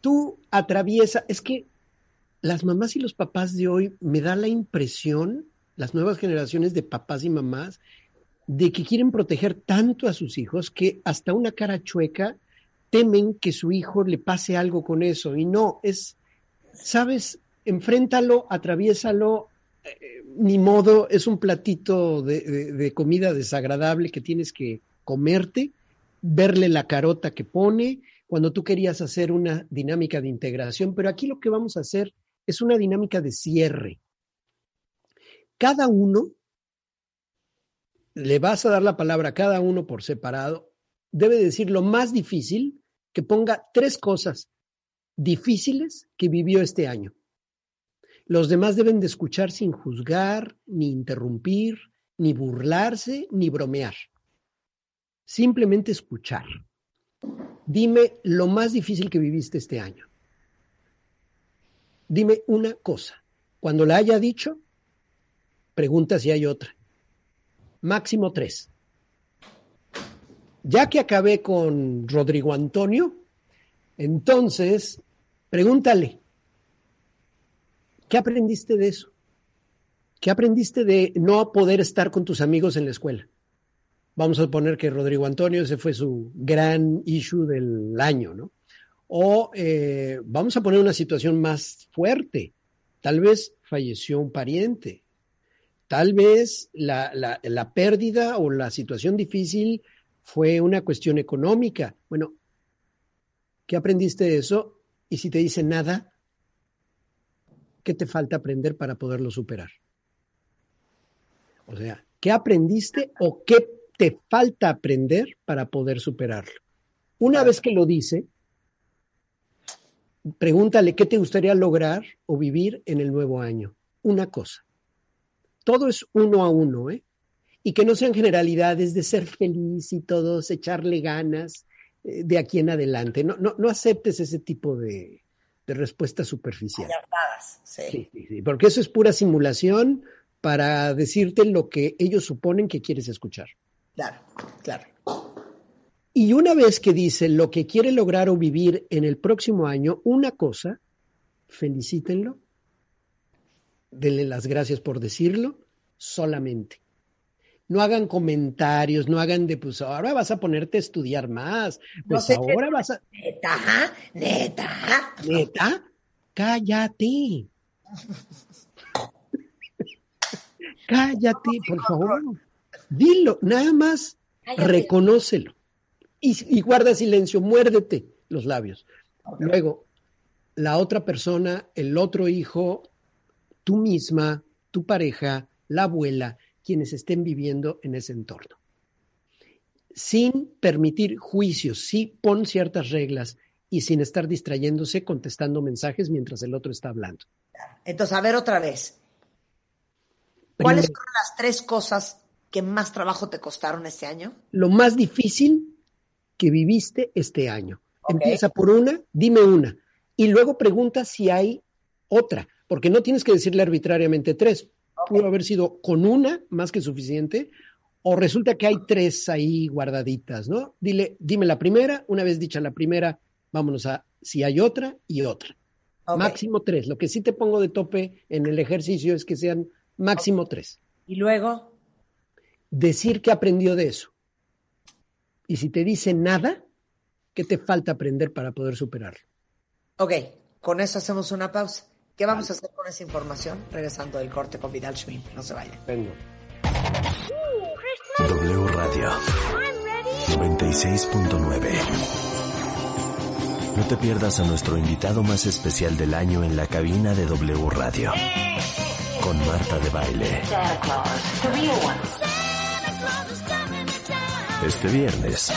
Tú atraviesa, es que las mamás y los papás de hoy me da la impresión, las nuevas generaciones de papás y mamás, de que quieren proteger tanto a sus hijos que hasta una cara chueca temen que su hijo le pase algo con eso. Y no, es, sabes, enfréntalo, atraviésalo, eh, ni modo, es un platito de, de- de comida desagradable que tienes que comerte, verle la carota que pone, cuando tú querías hacer una dinámica de integración, pero aquí lo que vamos a hacer es una dinámica de cierre. Cada uno, le vas a dar la palabra a cada uno por separado, debe decir lo más difícil, que ponga tres cosas difíciles que vivió este año. Los demás deben de escuchar sin juzgar, ni interrumpir, ni burlarse, ni bromear. Simplemente escuchar. Dime lo más difícil que viviste este año. Dime una cosa. Cuando la haya dicho, pregunta si hay otra. Máximo tres. Ya que acabé con Rodrigo Antonio, entonces pregúntale, ¿qué aprendiste de eso? ¿Qué aprendiste de no poder estar con tus amigos en la escuela? Vamos a poner que Rodrigo Antonio, ese fue su gran issue del año, ¿no? O eh, vamos a poner una situación más fuerte. Tal vez falleció un pariente. Tal vez la, la, pérdida o la situación difícil fue una cuestión económica. Bueno, ¿Qué aprendiste de eso? Y si te dice nada, ¿qué te falta aprender para poderlo superar? O sea, ¿qué aprendiste o qué te falta aprender para poder superarlo? Una vez que lo dice, pregúntale qué te gustaría lograr o vivir en el nuevo año. Una cosa. Todo es uno a uno, ¿eh? Y que no sean generalidades de ser feliz y todos echarle ganas eh, de aquí en adelante. No, no, no aceptes ese tipo de, de respuesta superficial. Sí. Sí, sí, sí, porque eso es pura simulación para decirte lo que ellos suponen que quieres escuchar. Claro, claro. Y una vez que dice lo que quiere lograr o vivir en el próximo año, una cosa, felicítenlo, denle las gracias por decirlo, solamente. No hagan comentarios, no hagan de, pues ahora vas a ponerte a estudiar más, pues sé ahora vas a... Neta, neta. ¿Neta? Cállate. Cállate, por favor. Dilo, nada más Cállate. reconócelo. Y, y guarda silencio, muérdete los labios. Luego, la otra persona, el otro hijo, tú misma, tu pareja, la abuela, quienes estén viviendo en ese entorno. Sin permitir juicios, sí pon ciertas reglas y sin estar distrayéndose contestando mensajes mientras el otro está hablando. Entonces, a ver otra vez. ¿Cuáles Primero, fueron las tres cosas que más trabajo te costaron este año? lo más difícil que viviste este año. Empieza por una, dime una, y luego pregunta si hay otra, porque no tienes que decirle arbitrariamente tres. Pudo haber sido con una más que suficiente, o resulta que hay tres ahí guardaditas, ¿no? Dile, dime la primera, una vez dicha la primera, vámonos a si hay otra y otra. Máximo tres. Lo que sí te pongo de tope en el ejercicio es que sean máximo tres. Y luego, Decir que aprendió de eso. Y si te dice nada, ¿qué te falta aprender para poder superarlo? ok, con eso hacemos una pausa. ¿Qué vamos a hacer con esa información? Regresando del corte con Vidal Schmil. No se vayan. Vengo. W Radio 96.9 No te pierdas a nuestro invitado más especial del año en la cabina de W Radio. Con Marta de Baile. Este viernes.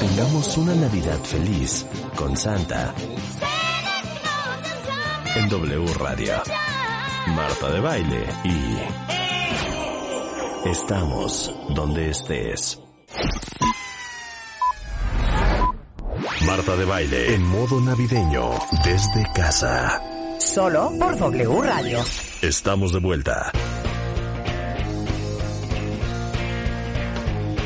Tengamos una Navidad feliz con Santa. En W Radio. Marta de Baile y... Estamos donde estés. Marta de Baile en modo navideño desde casa. Solo por W Radio. Estamos de vuelta.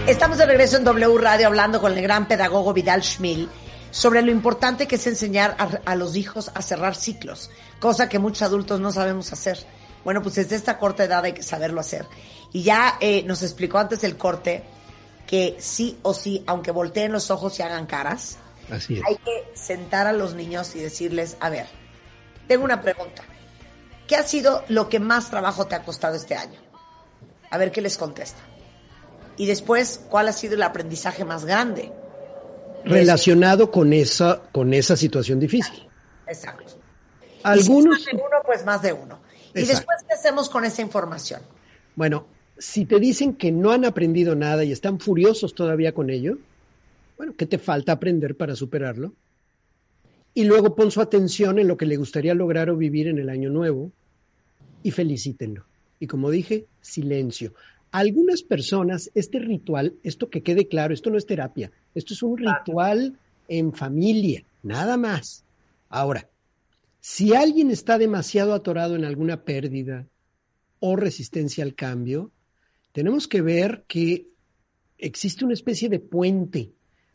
Estamos de regreso en W Radio hablando con el gran pedagogo Vidal Schmil sobre lo importante que es enseñar a, a los hijos a cerrar ciclos, cosa que muchos adultos no sabemos hacer. Bueno, pues desde esta corta edad hay que saberlo hacer. Y ya eh, nos explicó antes del corte que sí o sí, aunque volteen los ojos y hagan caras, Así es. hay que sentar a los niños y decirles, a ver, tengo una pregunta. ¿Qué ha sido lo que más trabajo te ha costado este año? A ver qué les contesta. Y después, ¿cuál ha sido el aprendizaje más grande? Relacionado con esa, con esa situación difícil. Exacto. Algunos, Y si es más de uno, pues más de uno. Y después, ¿qué hacemos con esa información? bueno, si te dicen que no han aprendido nada y están furiosos todavía con ello, bueno, ¿qué te falta aprender para superarlo? Y luego pon su atención en lo que le gustaría lograr o vivir en el año nuevo y felicítenlo. Y como dije, silencio. A algunas personas, este ritual, esto que quede claro, esto no es terapia, esto es un ritual en familia, nada más. Ahora, si alguien está demasiado atorado en alguna pérdida o resistencia al cambio, tenemos que ver que existe una especie de puente,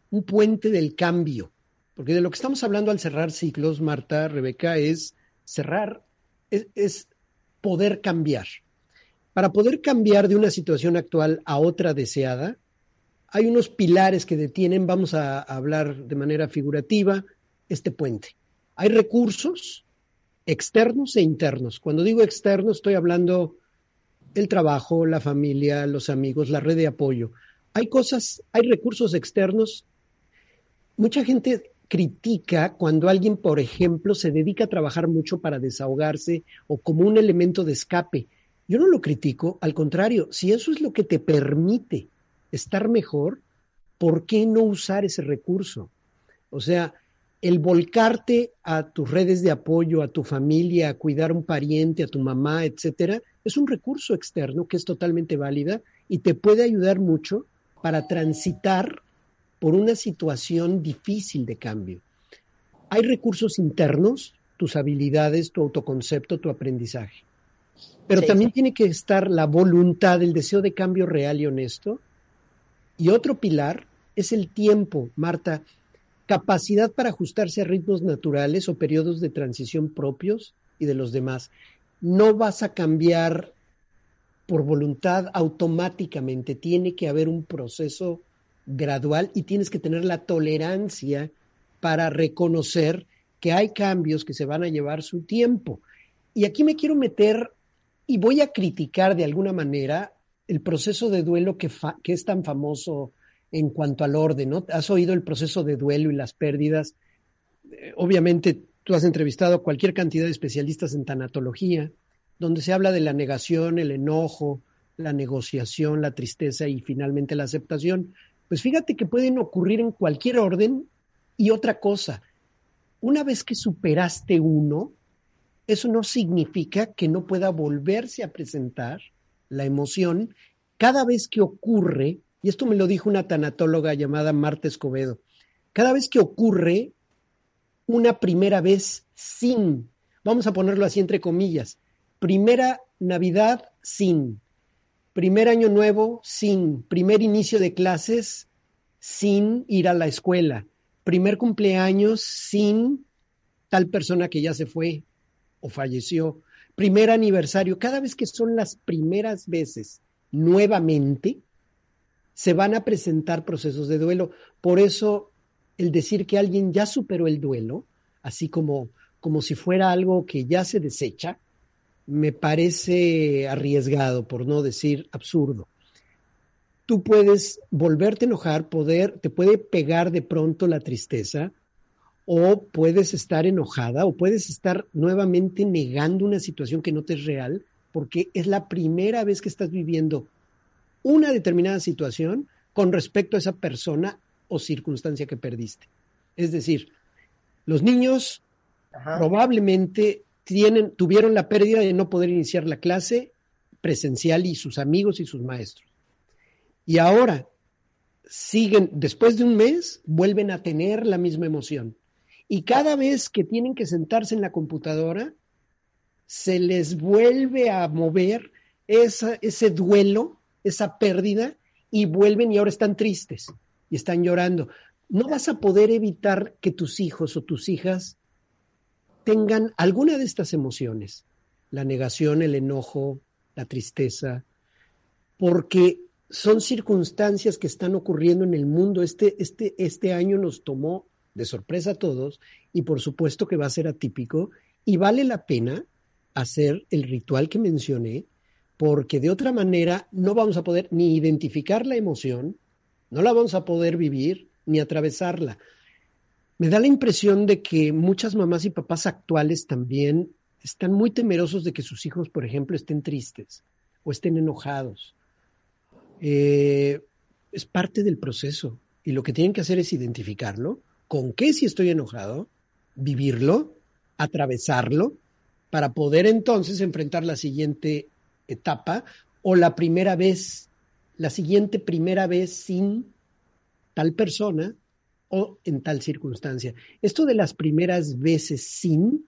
un puente del cambio, porque de lo que estamos hablando al cerrar ciclos, Marta, Rebeca, es cerrar, es, es poder cambiar. Para poder cambiar de una situación actual a otra deseada, hay unos pilares que detienen, vamos a, hablar de manera figurativa, este puente. Hay recursos externos e internos. Cuando digo externos, estoy hablando el trabajo, la familia, los amigos, la red de apoyo. Hay cosas, hay recursos externos mucha gente critica cuando alguien, por ejemplo, se dedica a trabajar mucho para desahogarse o como un elemento de escape. Yo no lo critico, al contrario, si eso es lo que te permite estar mejor, ¿por qué no usar ese recurso? O sea, el volcarte a tus redes de apoyo, a tu familia, a cuidar a un pariente, a tu mamá, etcétera, es un recurso externo que es totalmente válida y te puede ayudar mucho para transitar por una situación difícil de cambio. Hay recursos internos, tus habilidades, tu autoconcepto, tu aprendizaje. Pero Sí. también tiene que estar la voluntad, el deseo de cambio real y honesto. Y otro pilar es el tiempo, Marta, capacidad para ajustarse a ritmos naturales o periodos de transición propios y de los demás. No vas a cambiar por voluntad automáticamente, tiene que haber un proceso gradual y tienes que tener la tolerancia para reconocer que hay cambios que se van a llevar su tiempo. Y aquí me quiero meter y voy a criticar de alguna manera el proceso de duelo que, es tan famoso en cuanto al orden, ¿no? Has oído el proceso de duelo y las pérdidas. Eh, obviamente, tú has entrevistado a cualquier cantidad de especialistas en tanatología, donde se habla de la negación, el enojo, la negociación, la tristeza y finalmente la aceptación. Pues fíjate que pueden ocurrir en cualquier orden y otra cosa. Una vez que superaste uno, eso no significa que no pueda volverse a presentar la emoción cada vez que ocurre, y esto me lo dijo una tanatóloga llamada Marta Escobedo, cada vez que ocurre una primera vez sin, vamos a ponerlo así entre comillas, primera Navidad sin, primer año nuevo sin, primer inicio de clases sin ir a la escuela, primer cumpleaños sin tal persona que ya se fue o falleció, primer aniversario, cada vez que son las primeras veces nuevamente, se van a presentar procesos de duelo. Por eso el decir que alguien ya superó el duelo, así como, como si fuera algo que ya se desecha, me parece arriesgado, por no decir absurdo. Tú puedes volverte a enojar, poder, te puede pegar de pronto la tristeza, o puedes estar enojada, o puedes estar nuevamente negando una situación que no te es real, porque es la primera vez que estás viviendo una determinada situación con respecto a esa persona o circunstancia que perdiste. Es decir, los niños probablemente tienen, tuvieron la pérdida de no poder iniciar la clase presencial y sus amigos y sus maestros. Y ahora siguen, después de un mes, vuelven a tener la misma emoción. Y cada vez que tienen que sentarse en la computadora, se les vuelve a mover ese duelo, esa pérdida, y vuelven y ahora están tristes y están llorando. No vas a poder evitar que tus hijos o tus hijas tengan alguna de estas emociones, la negación, el enojo, la tristeza, porque son circunstancias que están ocurriendo en el mundo. Este, este, este año nos tomó de sorpresa a todos y por supuesto que va a ser atípico y vale la pena hacer el ritual que mencioné porque de otra manera no vamos a poder ni identificar la emoción, no la vamos a poder vivir ni atravesarla. Me da la impresión de que muchas mamás y papás actuales también están muy temerosos de que sus hijos, por ejemplo, estén tristes o estén enojados. Eh, es parte del proceso y lo que tienen que hacer es identificarlo, con qué si estoy enojado, vivirlo, atravesarlo, para poder entonces enfrentar la siguiente etapa o la primera vez, la siguiente primera vez sin tal persona o en tal circunstancia. Esto de las primeras veces sin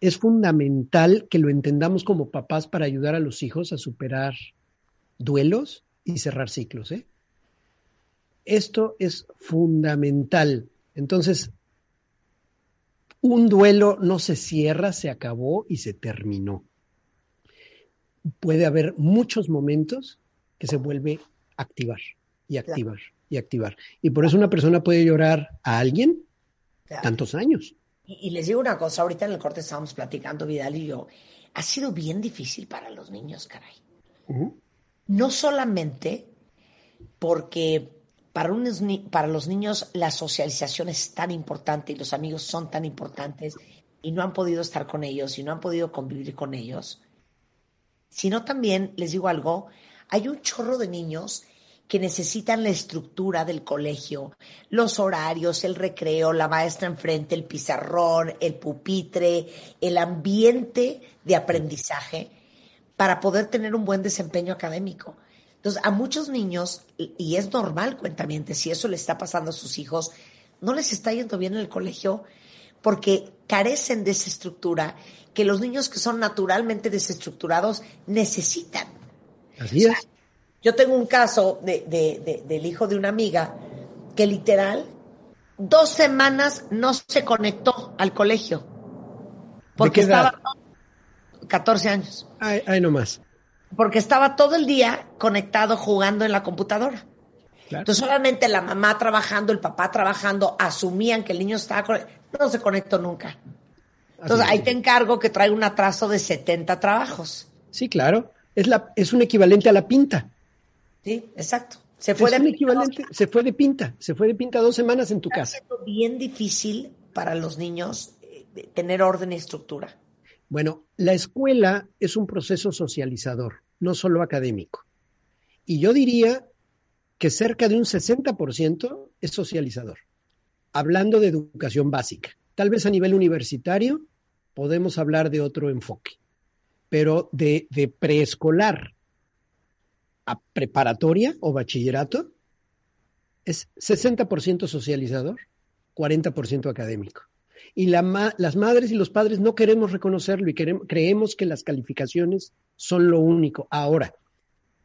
es fundamental que lo entendamos como papás para ayudar a los hijos a superar duelos y cerrar ciclos. ¿eh? Esto es fundamental. Entonces, un duelo no se cierra, se acabó y se terminó. Puede haber muchos momentos que se vuelve a activar y activar y activar. Y por eso una persona puede llorar a alguien Claro. tantos años. Y, y les digo una cosa, ahorita en el corte estábamos platicando, Vidal y yo, ha sido bien difícil para los niños, caray. No solamente porque para, para los niños la socialización es tan importante y los amigos son tan importantes y no han podido estar con ellos y no han podido convivir con ellos, sino también, les digo algo, hay un chorro de niños que necesitan la estructura del colegio, los horarios, el recreo, la maestra enfrente, el pizarrón, el pupitre, el ambiente de aprendizaje para poder tener un buen desempeño académico. Entonces, a muchos niños, y es normal, cuentamiento, si eso le está pasando a sus hijos, no les está yendo bien en el colegio porque carecen de esa estructura que los niños que son naturalmente desestructurados necesitan. Así es. Yo tengo un caso de, de- de- del hijo de una amiga que literal dos semanas no se conectó al colegio porque qué edad? estaba 14 años Ay, ay, nomás. Porque estaba todo el día conectado jugando en la computadora. Claro. Entonces solamente la mamá trabajando, el papá trabajando, asumían que el niño estaba con... no se conectó nunca. Entonces ahí te encargo que trae un atraso de 70 trabajos. Sí, claro. Es, la, es un equivalente a la pinta. Sí, exacto. Se fue es de un equivalente, se fue de pinta, se fue de pinta dos semanas en tu casa. bien difícil para los niños eh, tener orden y estructura. Bueno, la escuela es un proceso socializador, no solo académico. Y yo diría que cerca de un 60% es socializador. Hablando de educación básica. Tal vez a nivel universitario podemos hablar de otro enfoque, pero de, de preescolar a preparatoria o bachillerato es 60% socializador, 40% académico. Y las madres y los padres no queremos reconocerlo y creemos que las calificaciones son lo único. Ahora,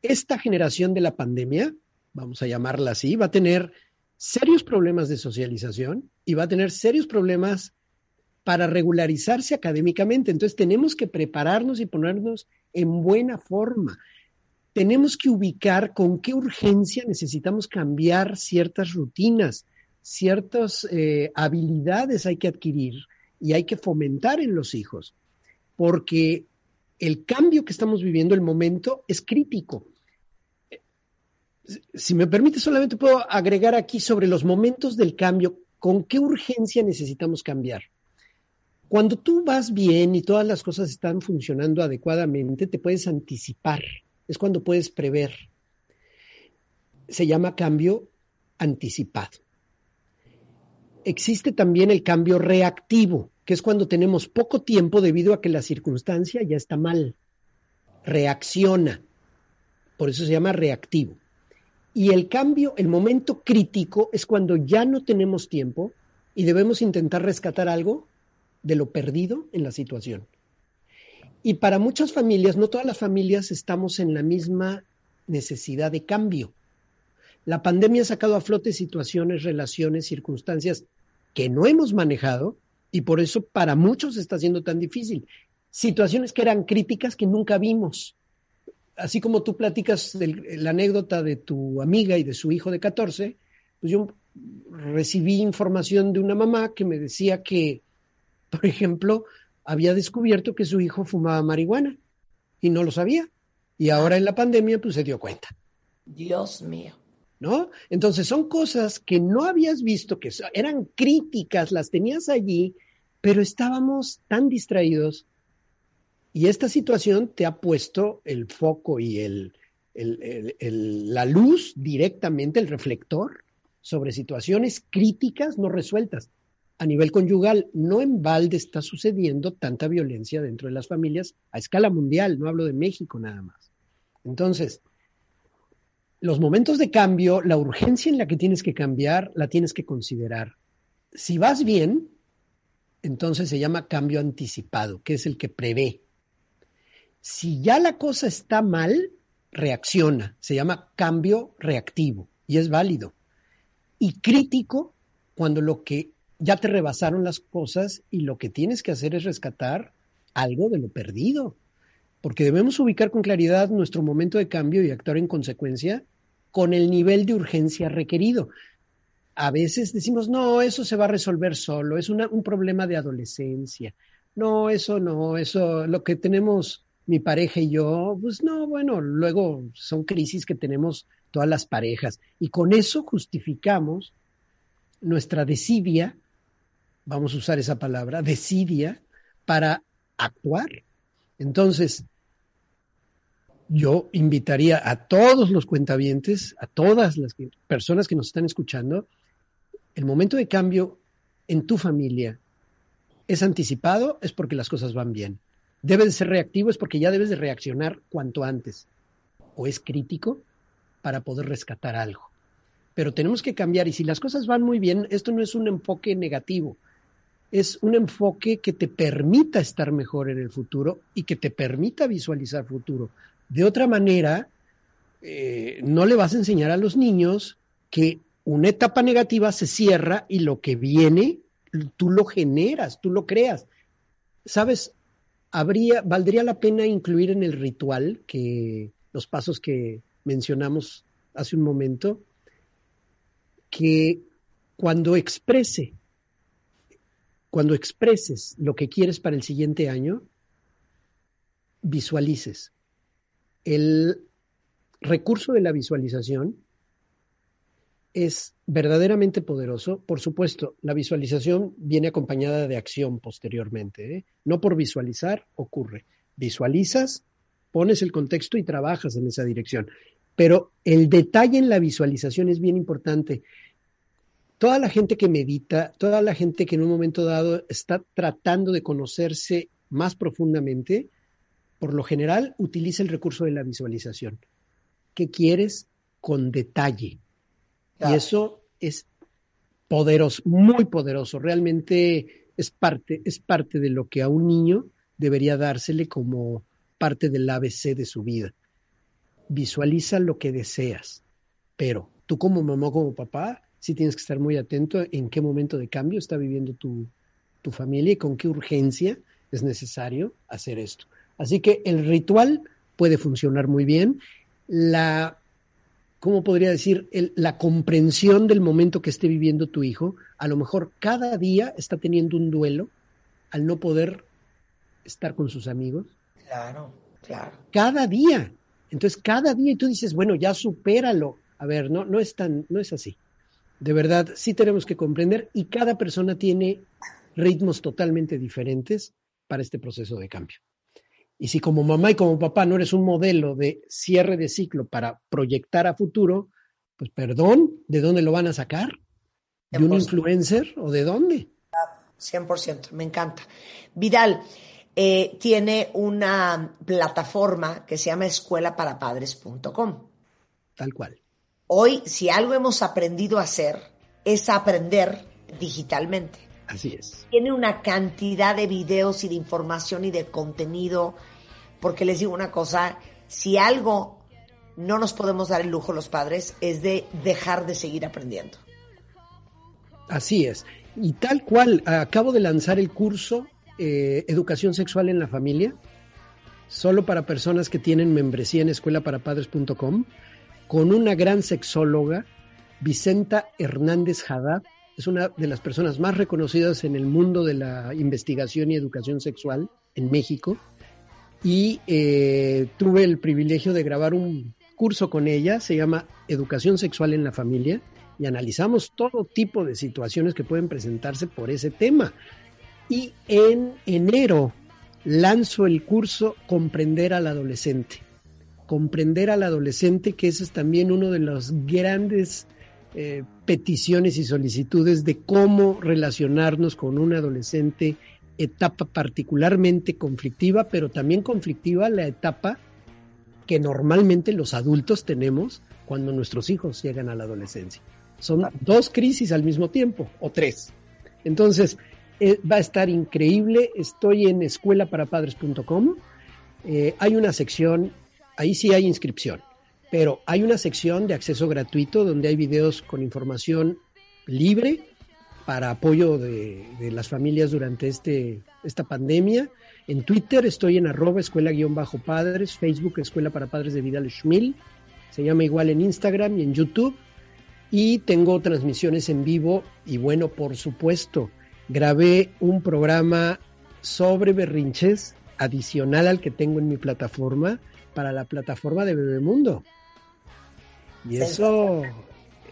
esta generación de la pandemia, vamos a llamarla así, va a tener serios problemas de socialización y va a tener serios problemas para regularizarse académicamente. Entonces tenemos que prepararnos y ponernos en buena forma. Tenemos que ubicar con qué urgencia necesitamos cambiar ciertas rutinas, ciertas eh, habilidades hay que adquirir y hay que fomentar en los hijos, porque el cambio que estamos viviendo, el momento, es crítico. Si me permite, solamente puedo agregar aquí sobre los momentos del cambio, con qué urgencia necesitamos cambiar. Cuando tú vas bien y todas las cosas están funcionando adecuadamente, te puedes anticipar, es cuando puedes prever. Se llama cambio anticipado. Existe también el cambio reactivo, que es cuando tenemos poco tiempo debido a que la circunstancia ya está mal. Reacciona. Por eso se llama reactivo. Y el cambio, el momento crítico, es cuando ya no tenemos tiempo y debemos intentar rescatar algo de lo perdido en la situación. Y para muchas familias, no todas las familias estamos en la misma necesidad de cambio. La pandemia ha sacado a flote situaciones, relaciones, circunstancias que no hemos manejado y por eso para muchos está siendo tan difícil. Situaciones que eran críticas que nunca vimos. Así como tú platicas la anécdota de tu amiga y de su hijo de 14, pues yo recibí información de una mamá que me decía que, por ejemplo, había descubierto que su hijo fumaba marihuana y no lo sabía. Y ahora en la pandemia, pues se dio cuenta. Dios mío. ¿No? Entonces son cosas que no habías visto, que eran críticas, las tenías allí, pero estábamos tan distraídos. Y esta situación te ha puesto el foco y el- la luz directamente, el reflector, sobre situaciones críticas no resueltas. A nivel conyugal, no en balde está sucediendo tanta violencia dentro de las familias a escala mundial, no hablo de México nada más. Entonces, los momentos de cambio, la urgencia en la que tienes que cambiar, la tienes que considerar. Si vas bien, entonces se llama cambio anticipado, que es el que prevé. Si ya la cosa está mal, reacciona, se llama cambio reactivo y es válido. Y crítico cuando lo que ya te rebasaron las cosas y lo que tienes que hacer es rescatar algo de lo perdido porque debemos ubicar con claridad nuestro momento de cambio y actuar en consecuencia con el nivel de urgencia requerido. A veces decimos, no, eso se va a resolver solo, es un problema de adolescencia. No, eso no, eso, lo que tenemos mi pareja y yo, pues no, bueno, luego son crisis que tenemos todas las parejas. Y con eso justificamos nuestra desidia, vamos a usar esa palabra, desidia, para actuar. Entonces, yo invitaría a todos los cuentavientes, a todas las personas que nos están escuchando, el momento de cambio en tu familia es anticipado, es porque las cosas van bien. Debe de ser reactivo, es porque ya debes de reaccionar cuanto antes. O es crítico para poder rescatar algo. Pero tenemos que cambiar y si las cosas van muy bien, esto no es un enfoque negativo, es un enfoque que te permita estar mejor en el futuro y que te permita visualizar futuro. De otra manera, eh, no le vas a enseñar a los niños que una etapa negativa se cierra y lo que viene, tú lo generas, tú lo creas. ¿Sabes? Habría, valdría la pena incluir en el ritual que los pasos que mencionamos hace un momento, que cuando exprese, cuando expreses lo que quieres para el siguiente año, visualices. El recurso de la visualización es verdaderamente poderoso. Por supuesto, la visualización viene acompañada de acción posteriormente. ¿eh? No por visualizar ocurre. Visualizas, pones el contexto y trabajas en esa dirección. Pero el detalle en la visualización es bien importante. Toda la gente que medita, toda la gente que en un momento dado está tratando de conocerse más profundamente, por lo general utiliza el recurso de la visualización. ¿Qué quieres? Con detalle. Y eso es poderoso, muy poderoso. Realmente es parte, es parte de lo que a un niño debería dársele como parte del ABC de su vida. Visualiza lo que deseas, pero tú como mamá, como papá, sí tienes que estar muy atento en qué momento de cambio está viviendo tu, tu familia y con qué urgencia es necesario hacer esto. Así que el ritual puede funcionar muy bien. La, ¿cómo podría decir? El- la comprensión del momento que esté viviendo tu hijo, a lo mejor cada día está teniendo un duelo al no poder estar con sus amigos. Claro, claro. Cada día. Entonces, cada día, y tú dices, bueno, ya supéralo. A ver, no, no es tan, no es así. De verdad, sí tenemos que comprender y cada persona tiene ritmos totalmente diferentes para este proceso de cambio. Y si como mamá y como papá no eres un modelo de cierre de ciclo para proyectar a futuro, pues perdón, ¿de dónde lo van a sacar? ¿De un 100%. influencer o de dónde? 100%, me encanta. Vidal eh, tiene una plataforma que se llama escuelaparapadres.com. Tal cual. Hoy, si algo hemos aprendido a hacer, es aprender digitalmente. Así es. Tiene una cantidad de videos y de información y de contenido, porque les digo una cosa, si algo no nos podemos dar el lujo los padres es de dejar de seguir aprendiendo. Así es. Y tal cual, acabo de lanzar el curso eh, Educación Sexual en la Familia, solo para personas que tienen membresía en escuelaparapadres.com, con una gran sexóloga, Vicenta Hernández Haddad. Es una de las personas más reconocidas en el mundo de la investigación y educación sexual en México. Y eh, tuve el privilegio de grabar un curso con ella, se llama Educación Sexual en la Familia, y analizamos todo tipo de situaciones que pueden presentarse por ese tema. Y en enero lanzo el curso Comprender al Adolescente. Comprender al Adolescente, que ese es también uno de las grandes eh, peticiones y solicitudes de cómo relacionarnos con un adolescente, etapa particularmente conflictiva, pero también conflictiva la etapa que normalmente los adultos tenemos cuando nuestros hijos llegan a la adolescencia. Son dos crisis al mismo tiempo, o tres. Entonces, eh, va a estar increíble. Estoy en escuelaparapadres.com. Eh, hay una sección, ahí sí hay inscripción, pero hay una sección de acceso gratuito donde hay videos con información libre para apoyo de, las familias durante este, esta pandemia. En Twitter estoy en arroba escuela-padres, Facebook Escuela para Padres de Vidal Schmil, se llama igual en Instagram y en YouTube. Y tengo transmisiones en vivo y bueno, por supuesto, grabé un programa sobre berrinches adicional al que tengo en mi plataforma para la plataforma de Bebemundo. Y eso,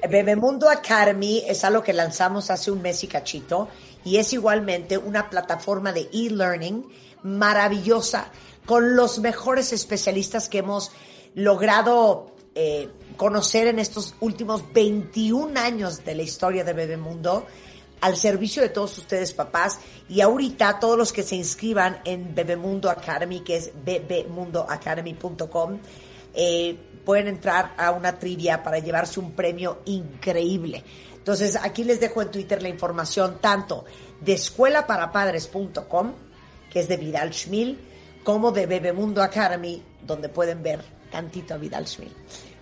Bebemundo Academy es algo que lanzamos hace un mes y cachito y es igualmente una plataforma de e-learning maravillosa con los mejores especialistas que hemos logrado eh, conocer en estos últimos 21 años de la historia de Bebemundo al servicio de todos ustedes papás y ahorita todos los que se inscriban en Bebemundo Academy que es bebemundoacademy.com eh, pueden entrar a una trivia para llevarse un premio increíble. Entonces, aquí les dejo en Twitter la información tanto de escuelaparapadres.com, que es de Vidal Schmil, como de Bebemundo Academy, donde pueden ver tantito a Vidal Schmil.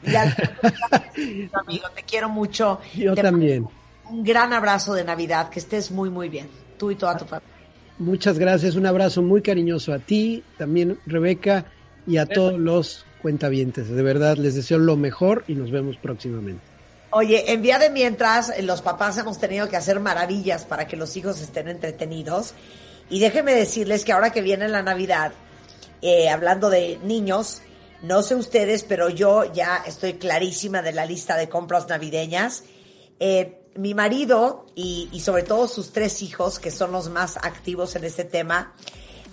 Vidal, amigo, te quiero mucho. yo Te también. Un gran abrazo de Navidad, que estés muy, muy bien. Tú y toda tu familia. Muchas gracias, un abrazo muy cariñoso a ti, también Rebeca, y a todos los cuentavientes. De verdad, les deseo lo mejor y nos vemos próximamente. Oye, en vía de mientras, eh, los papás hemos tenido que hacer maravillas para que los hijos estén entretenidos. Y déjenme decirles que ahora que viene la Navidad, eh, hablando de niños, no sé ustedes, pero yo ya estoy clarísima de la lista de compras navideñas. Eh, mi marido y, y sobre todo sus tres hijos, que son los más activos en este tema,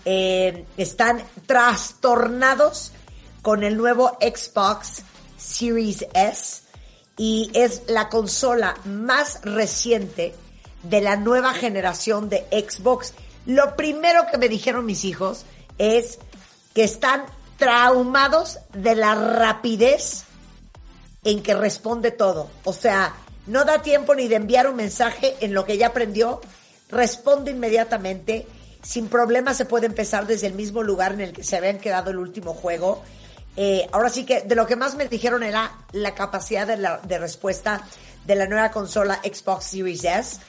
eh, están trastornados con el nuevo Xbox Series S y es la consola más reciente de la nueva generación de Xbox. Lo primero que me dijeron mis hijos es que están traumados de la rapidez en que responde todo. O sea, no da tiempo ni de enviar un mensaje en lo que ya aprendió, responde inmediatamente, sin problema se puede empezar desde el mismo lugar en el que se habían quedado el último juego. Eh, ahora sí que de lo que más me dijeron era la capacidad de, respuesta de la nueva consola Xbox Series S.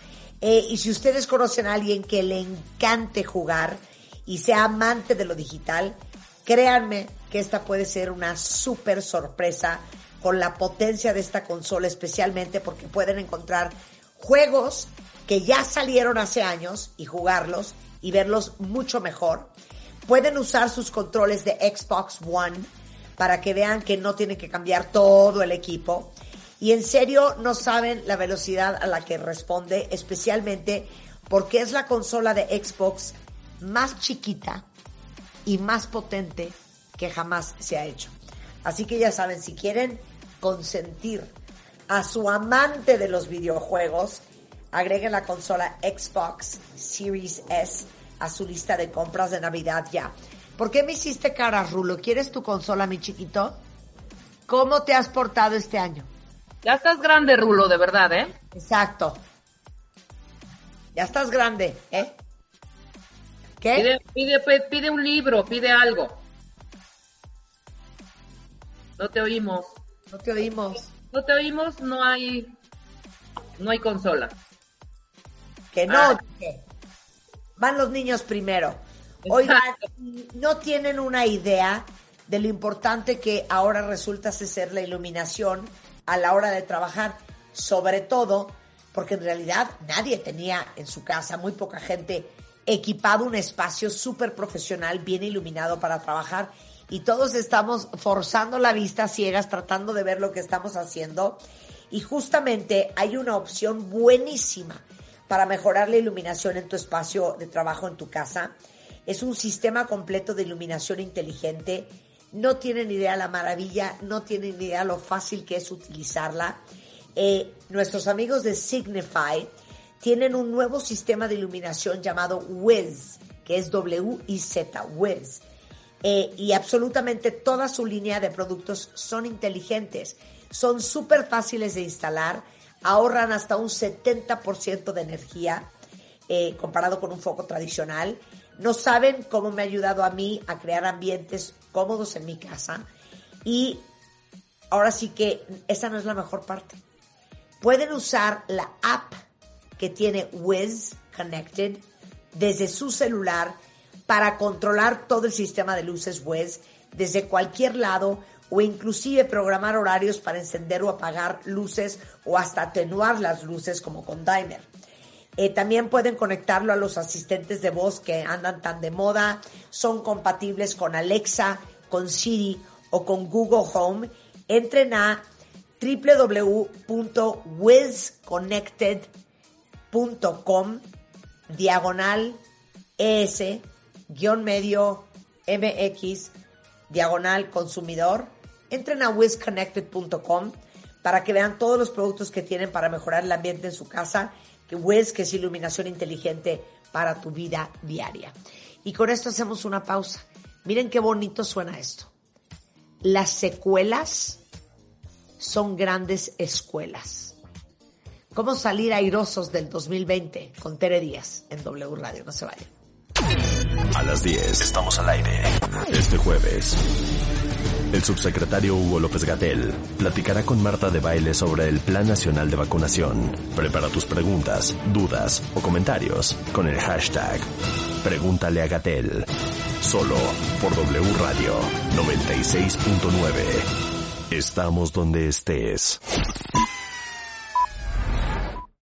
Eh, y si ustedes conocen a alguien que le encante jugar y sea amante de lo digital, créanme que esta puede ser una súper sorpresa con la potencia de esta consola, especialmente porque pueden encontrar juegos que ya salieron hace años y jugarlos y verlos mucho mejor. Pueden usar sus controles de Xbox One para que vean que no tienen que cambiar todo el equipo. Y en serio no saben la velocidad a la que responde, especialmente porque es la consola de Xbox más chiquita y más potente que jamás se ha hecho. Así que ya saben, si quieren consentir a su amante de los videojuegos, agreguen la consola Xbox Series S a su lista de compras de Navidad ya. ¿Por qué me hiciste cara, Rulo? ¿Quieres tu consola, mi chiquito? ¿Cómo te has portado este año? Ya estás grande, Rulo, de verdad, ¿eh? Exacto. Ya estás grande, ¿eh? ¿Qué? Pide, pide un libro, pide algo. No te oímos. No te oímos. No te oímos, no hay, no hay consola. Que no, Ah. Van los niños primero. Oigan, no tienen una idea de lo importante que ahora resulta ser la iluminación a la hora de trabajar, sobre todo porque en realidad nadie tenía en su casa, muy poca gente, equipado un espacio súper profesional, bien iluminado para trabajar y todos estamos forzando la vista ciegas tratando de ver lo que estamos haciendo y justamente hay una opción buenísima para mejorar la iluminación en tu espacio de trabajo en tu casa. Es un sistema completo de iluminación inteligente. No tienen idea la maravilla, no tienen idea lo fácil que es utilizarla. Eh, nuestros amigos de Signify tienen un nuevo sistema de iluminación llamado Wiz, que es W-I-Z, Wiz. Eh, y absolutamente toda su línea de productos son inteligentes, son súper fáciles de instalar, ahorran hasta un 70% de energía eh, comparado con un foco tradicional. No saben cómo me ha ayudado a mí a crear ambientes cómodos en mi casa. Y ahora sí que esa no es la mejor parte. Pueden usar la app que tiene Wiz Connected desde su celular para controlar todo el sistema de luces Wiz desde cualquier lado o inclusive programar horarios para encender o apagar luces o hasta atenuar las luces como con Dimer. Eh, también pueden conectarlo a los asistentes de voz que andan tan de moda. Son compatibles con Alexa, con Siri o con Google Home. Entren a www.wizconnected.com diagonal ES guion medio MX diagonal consumidor. Entren a wizconnected.com para que vean todos los productos que tienen para mejorar el ambiente en su casa. Que Wiz, que es iluminación inteligente para tu vida diaria. Y con esto hacemos una pausa. Miren qué bonito suena esto. Las secuelas son grandes escuelas. ¿Cómo salir airosos del 2020 con Tere Díaz en W Radio? No se vayan. A las 10 estamos al aire. Este jueves, el subsecretario Hugo López Gatel platicará con Marta de Baile sobre el Plan Nacional de Vacunación. Prepara tus preguntas, dudas o comentarios con el hashtag Pregúntale a Gatel. Solo por W Radio 96.9. Estamos donde estés.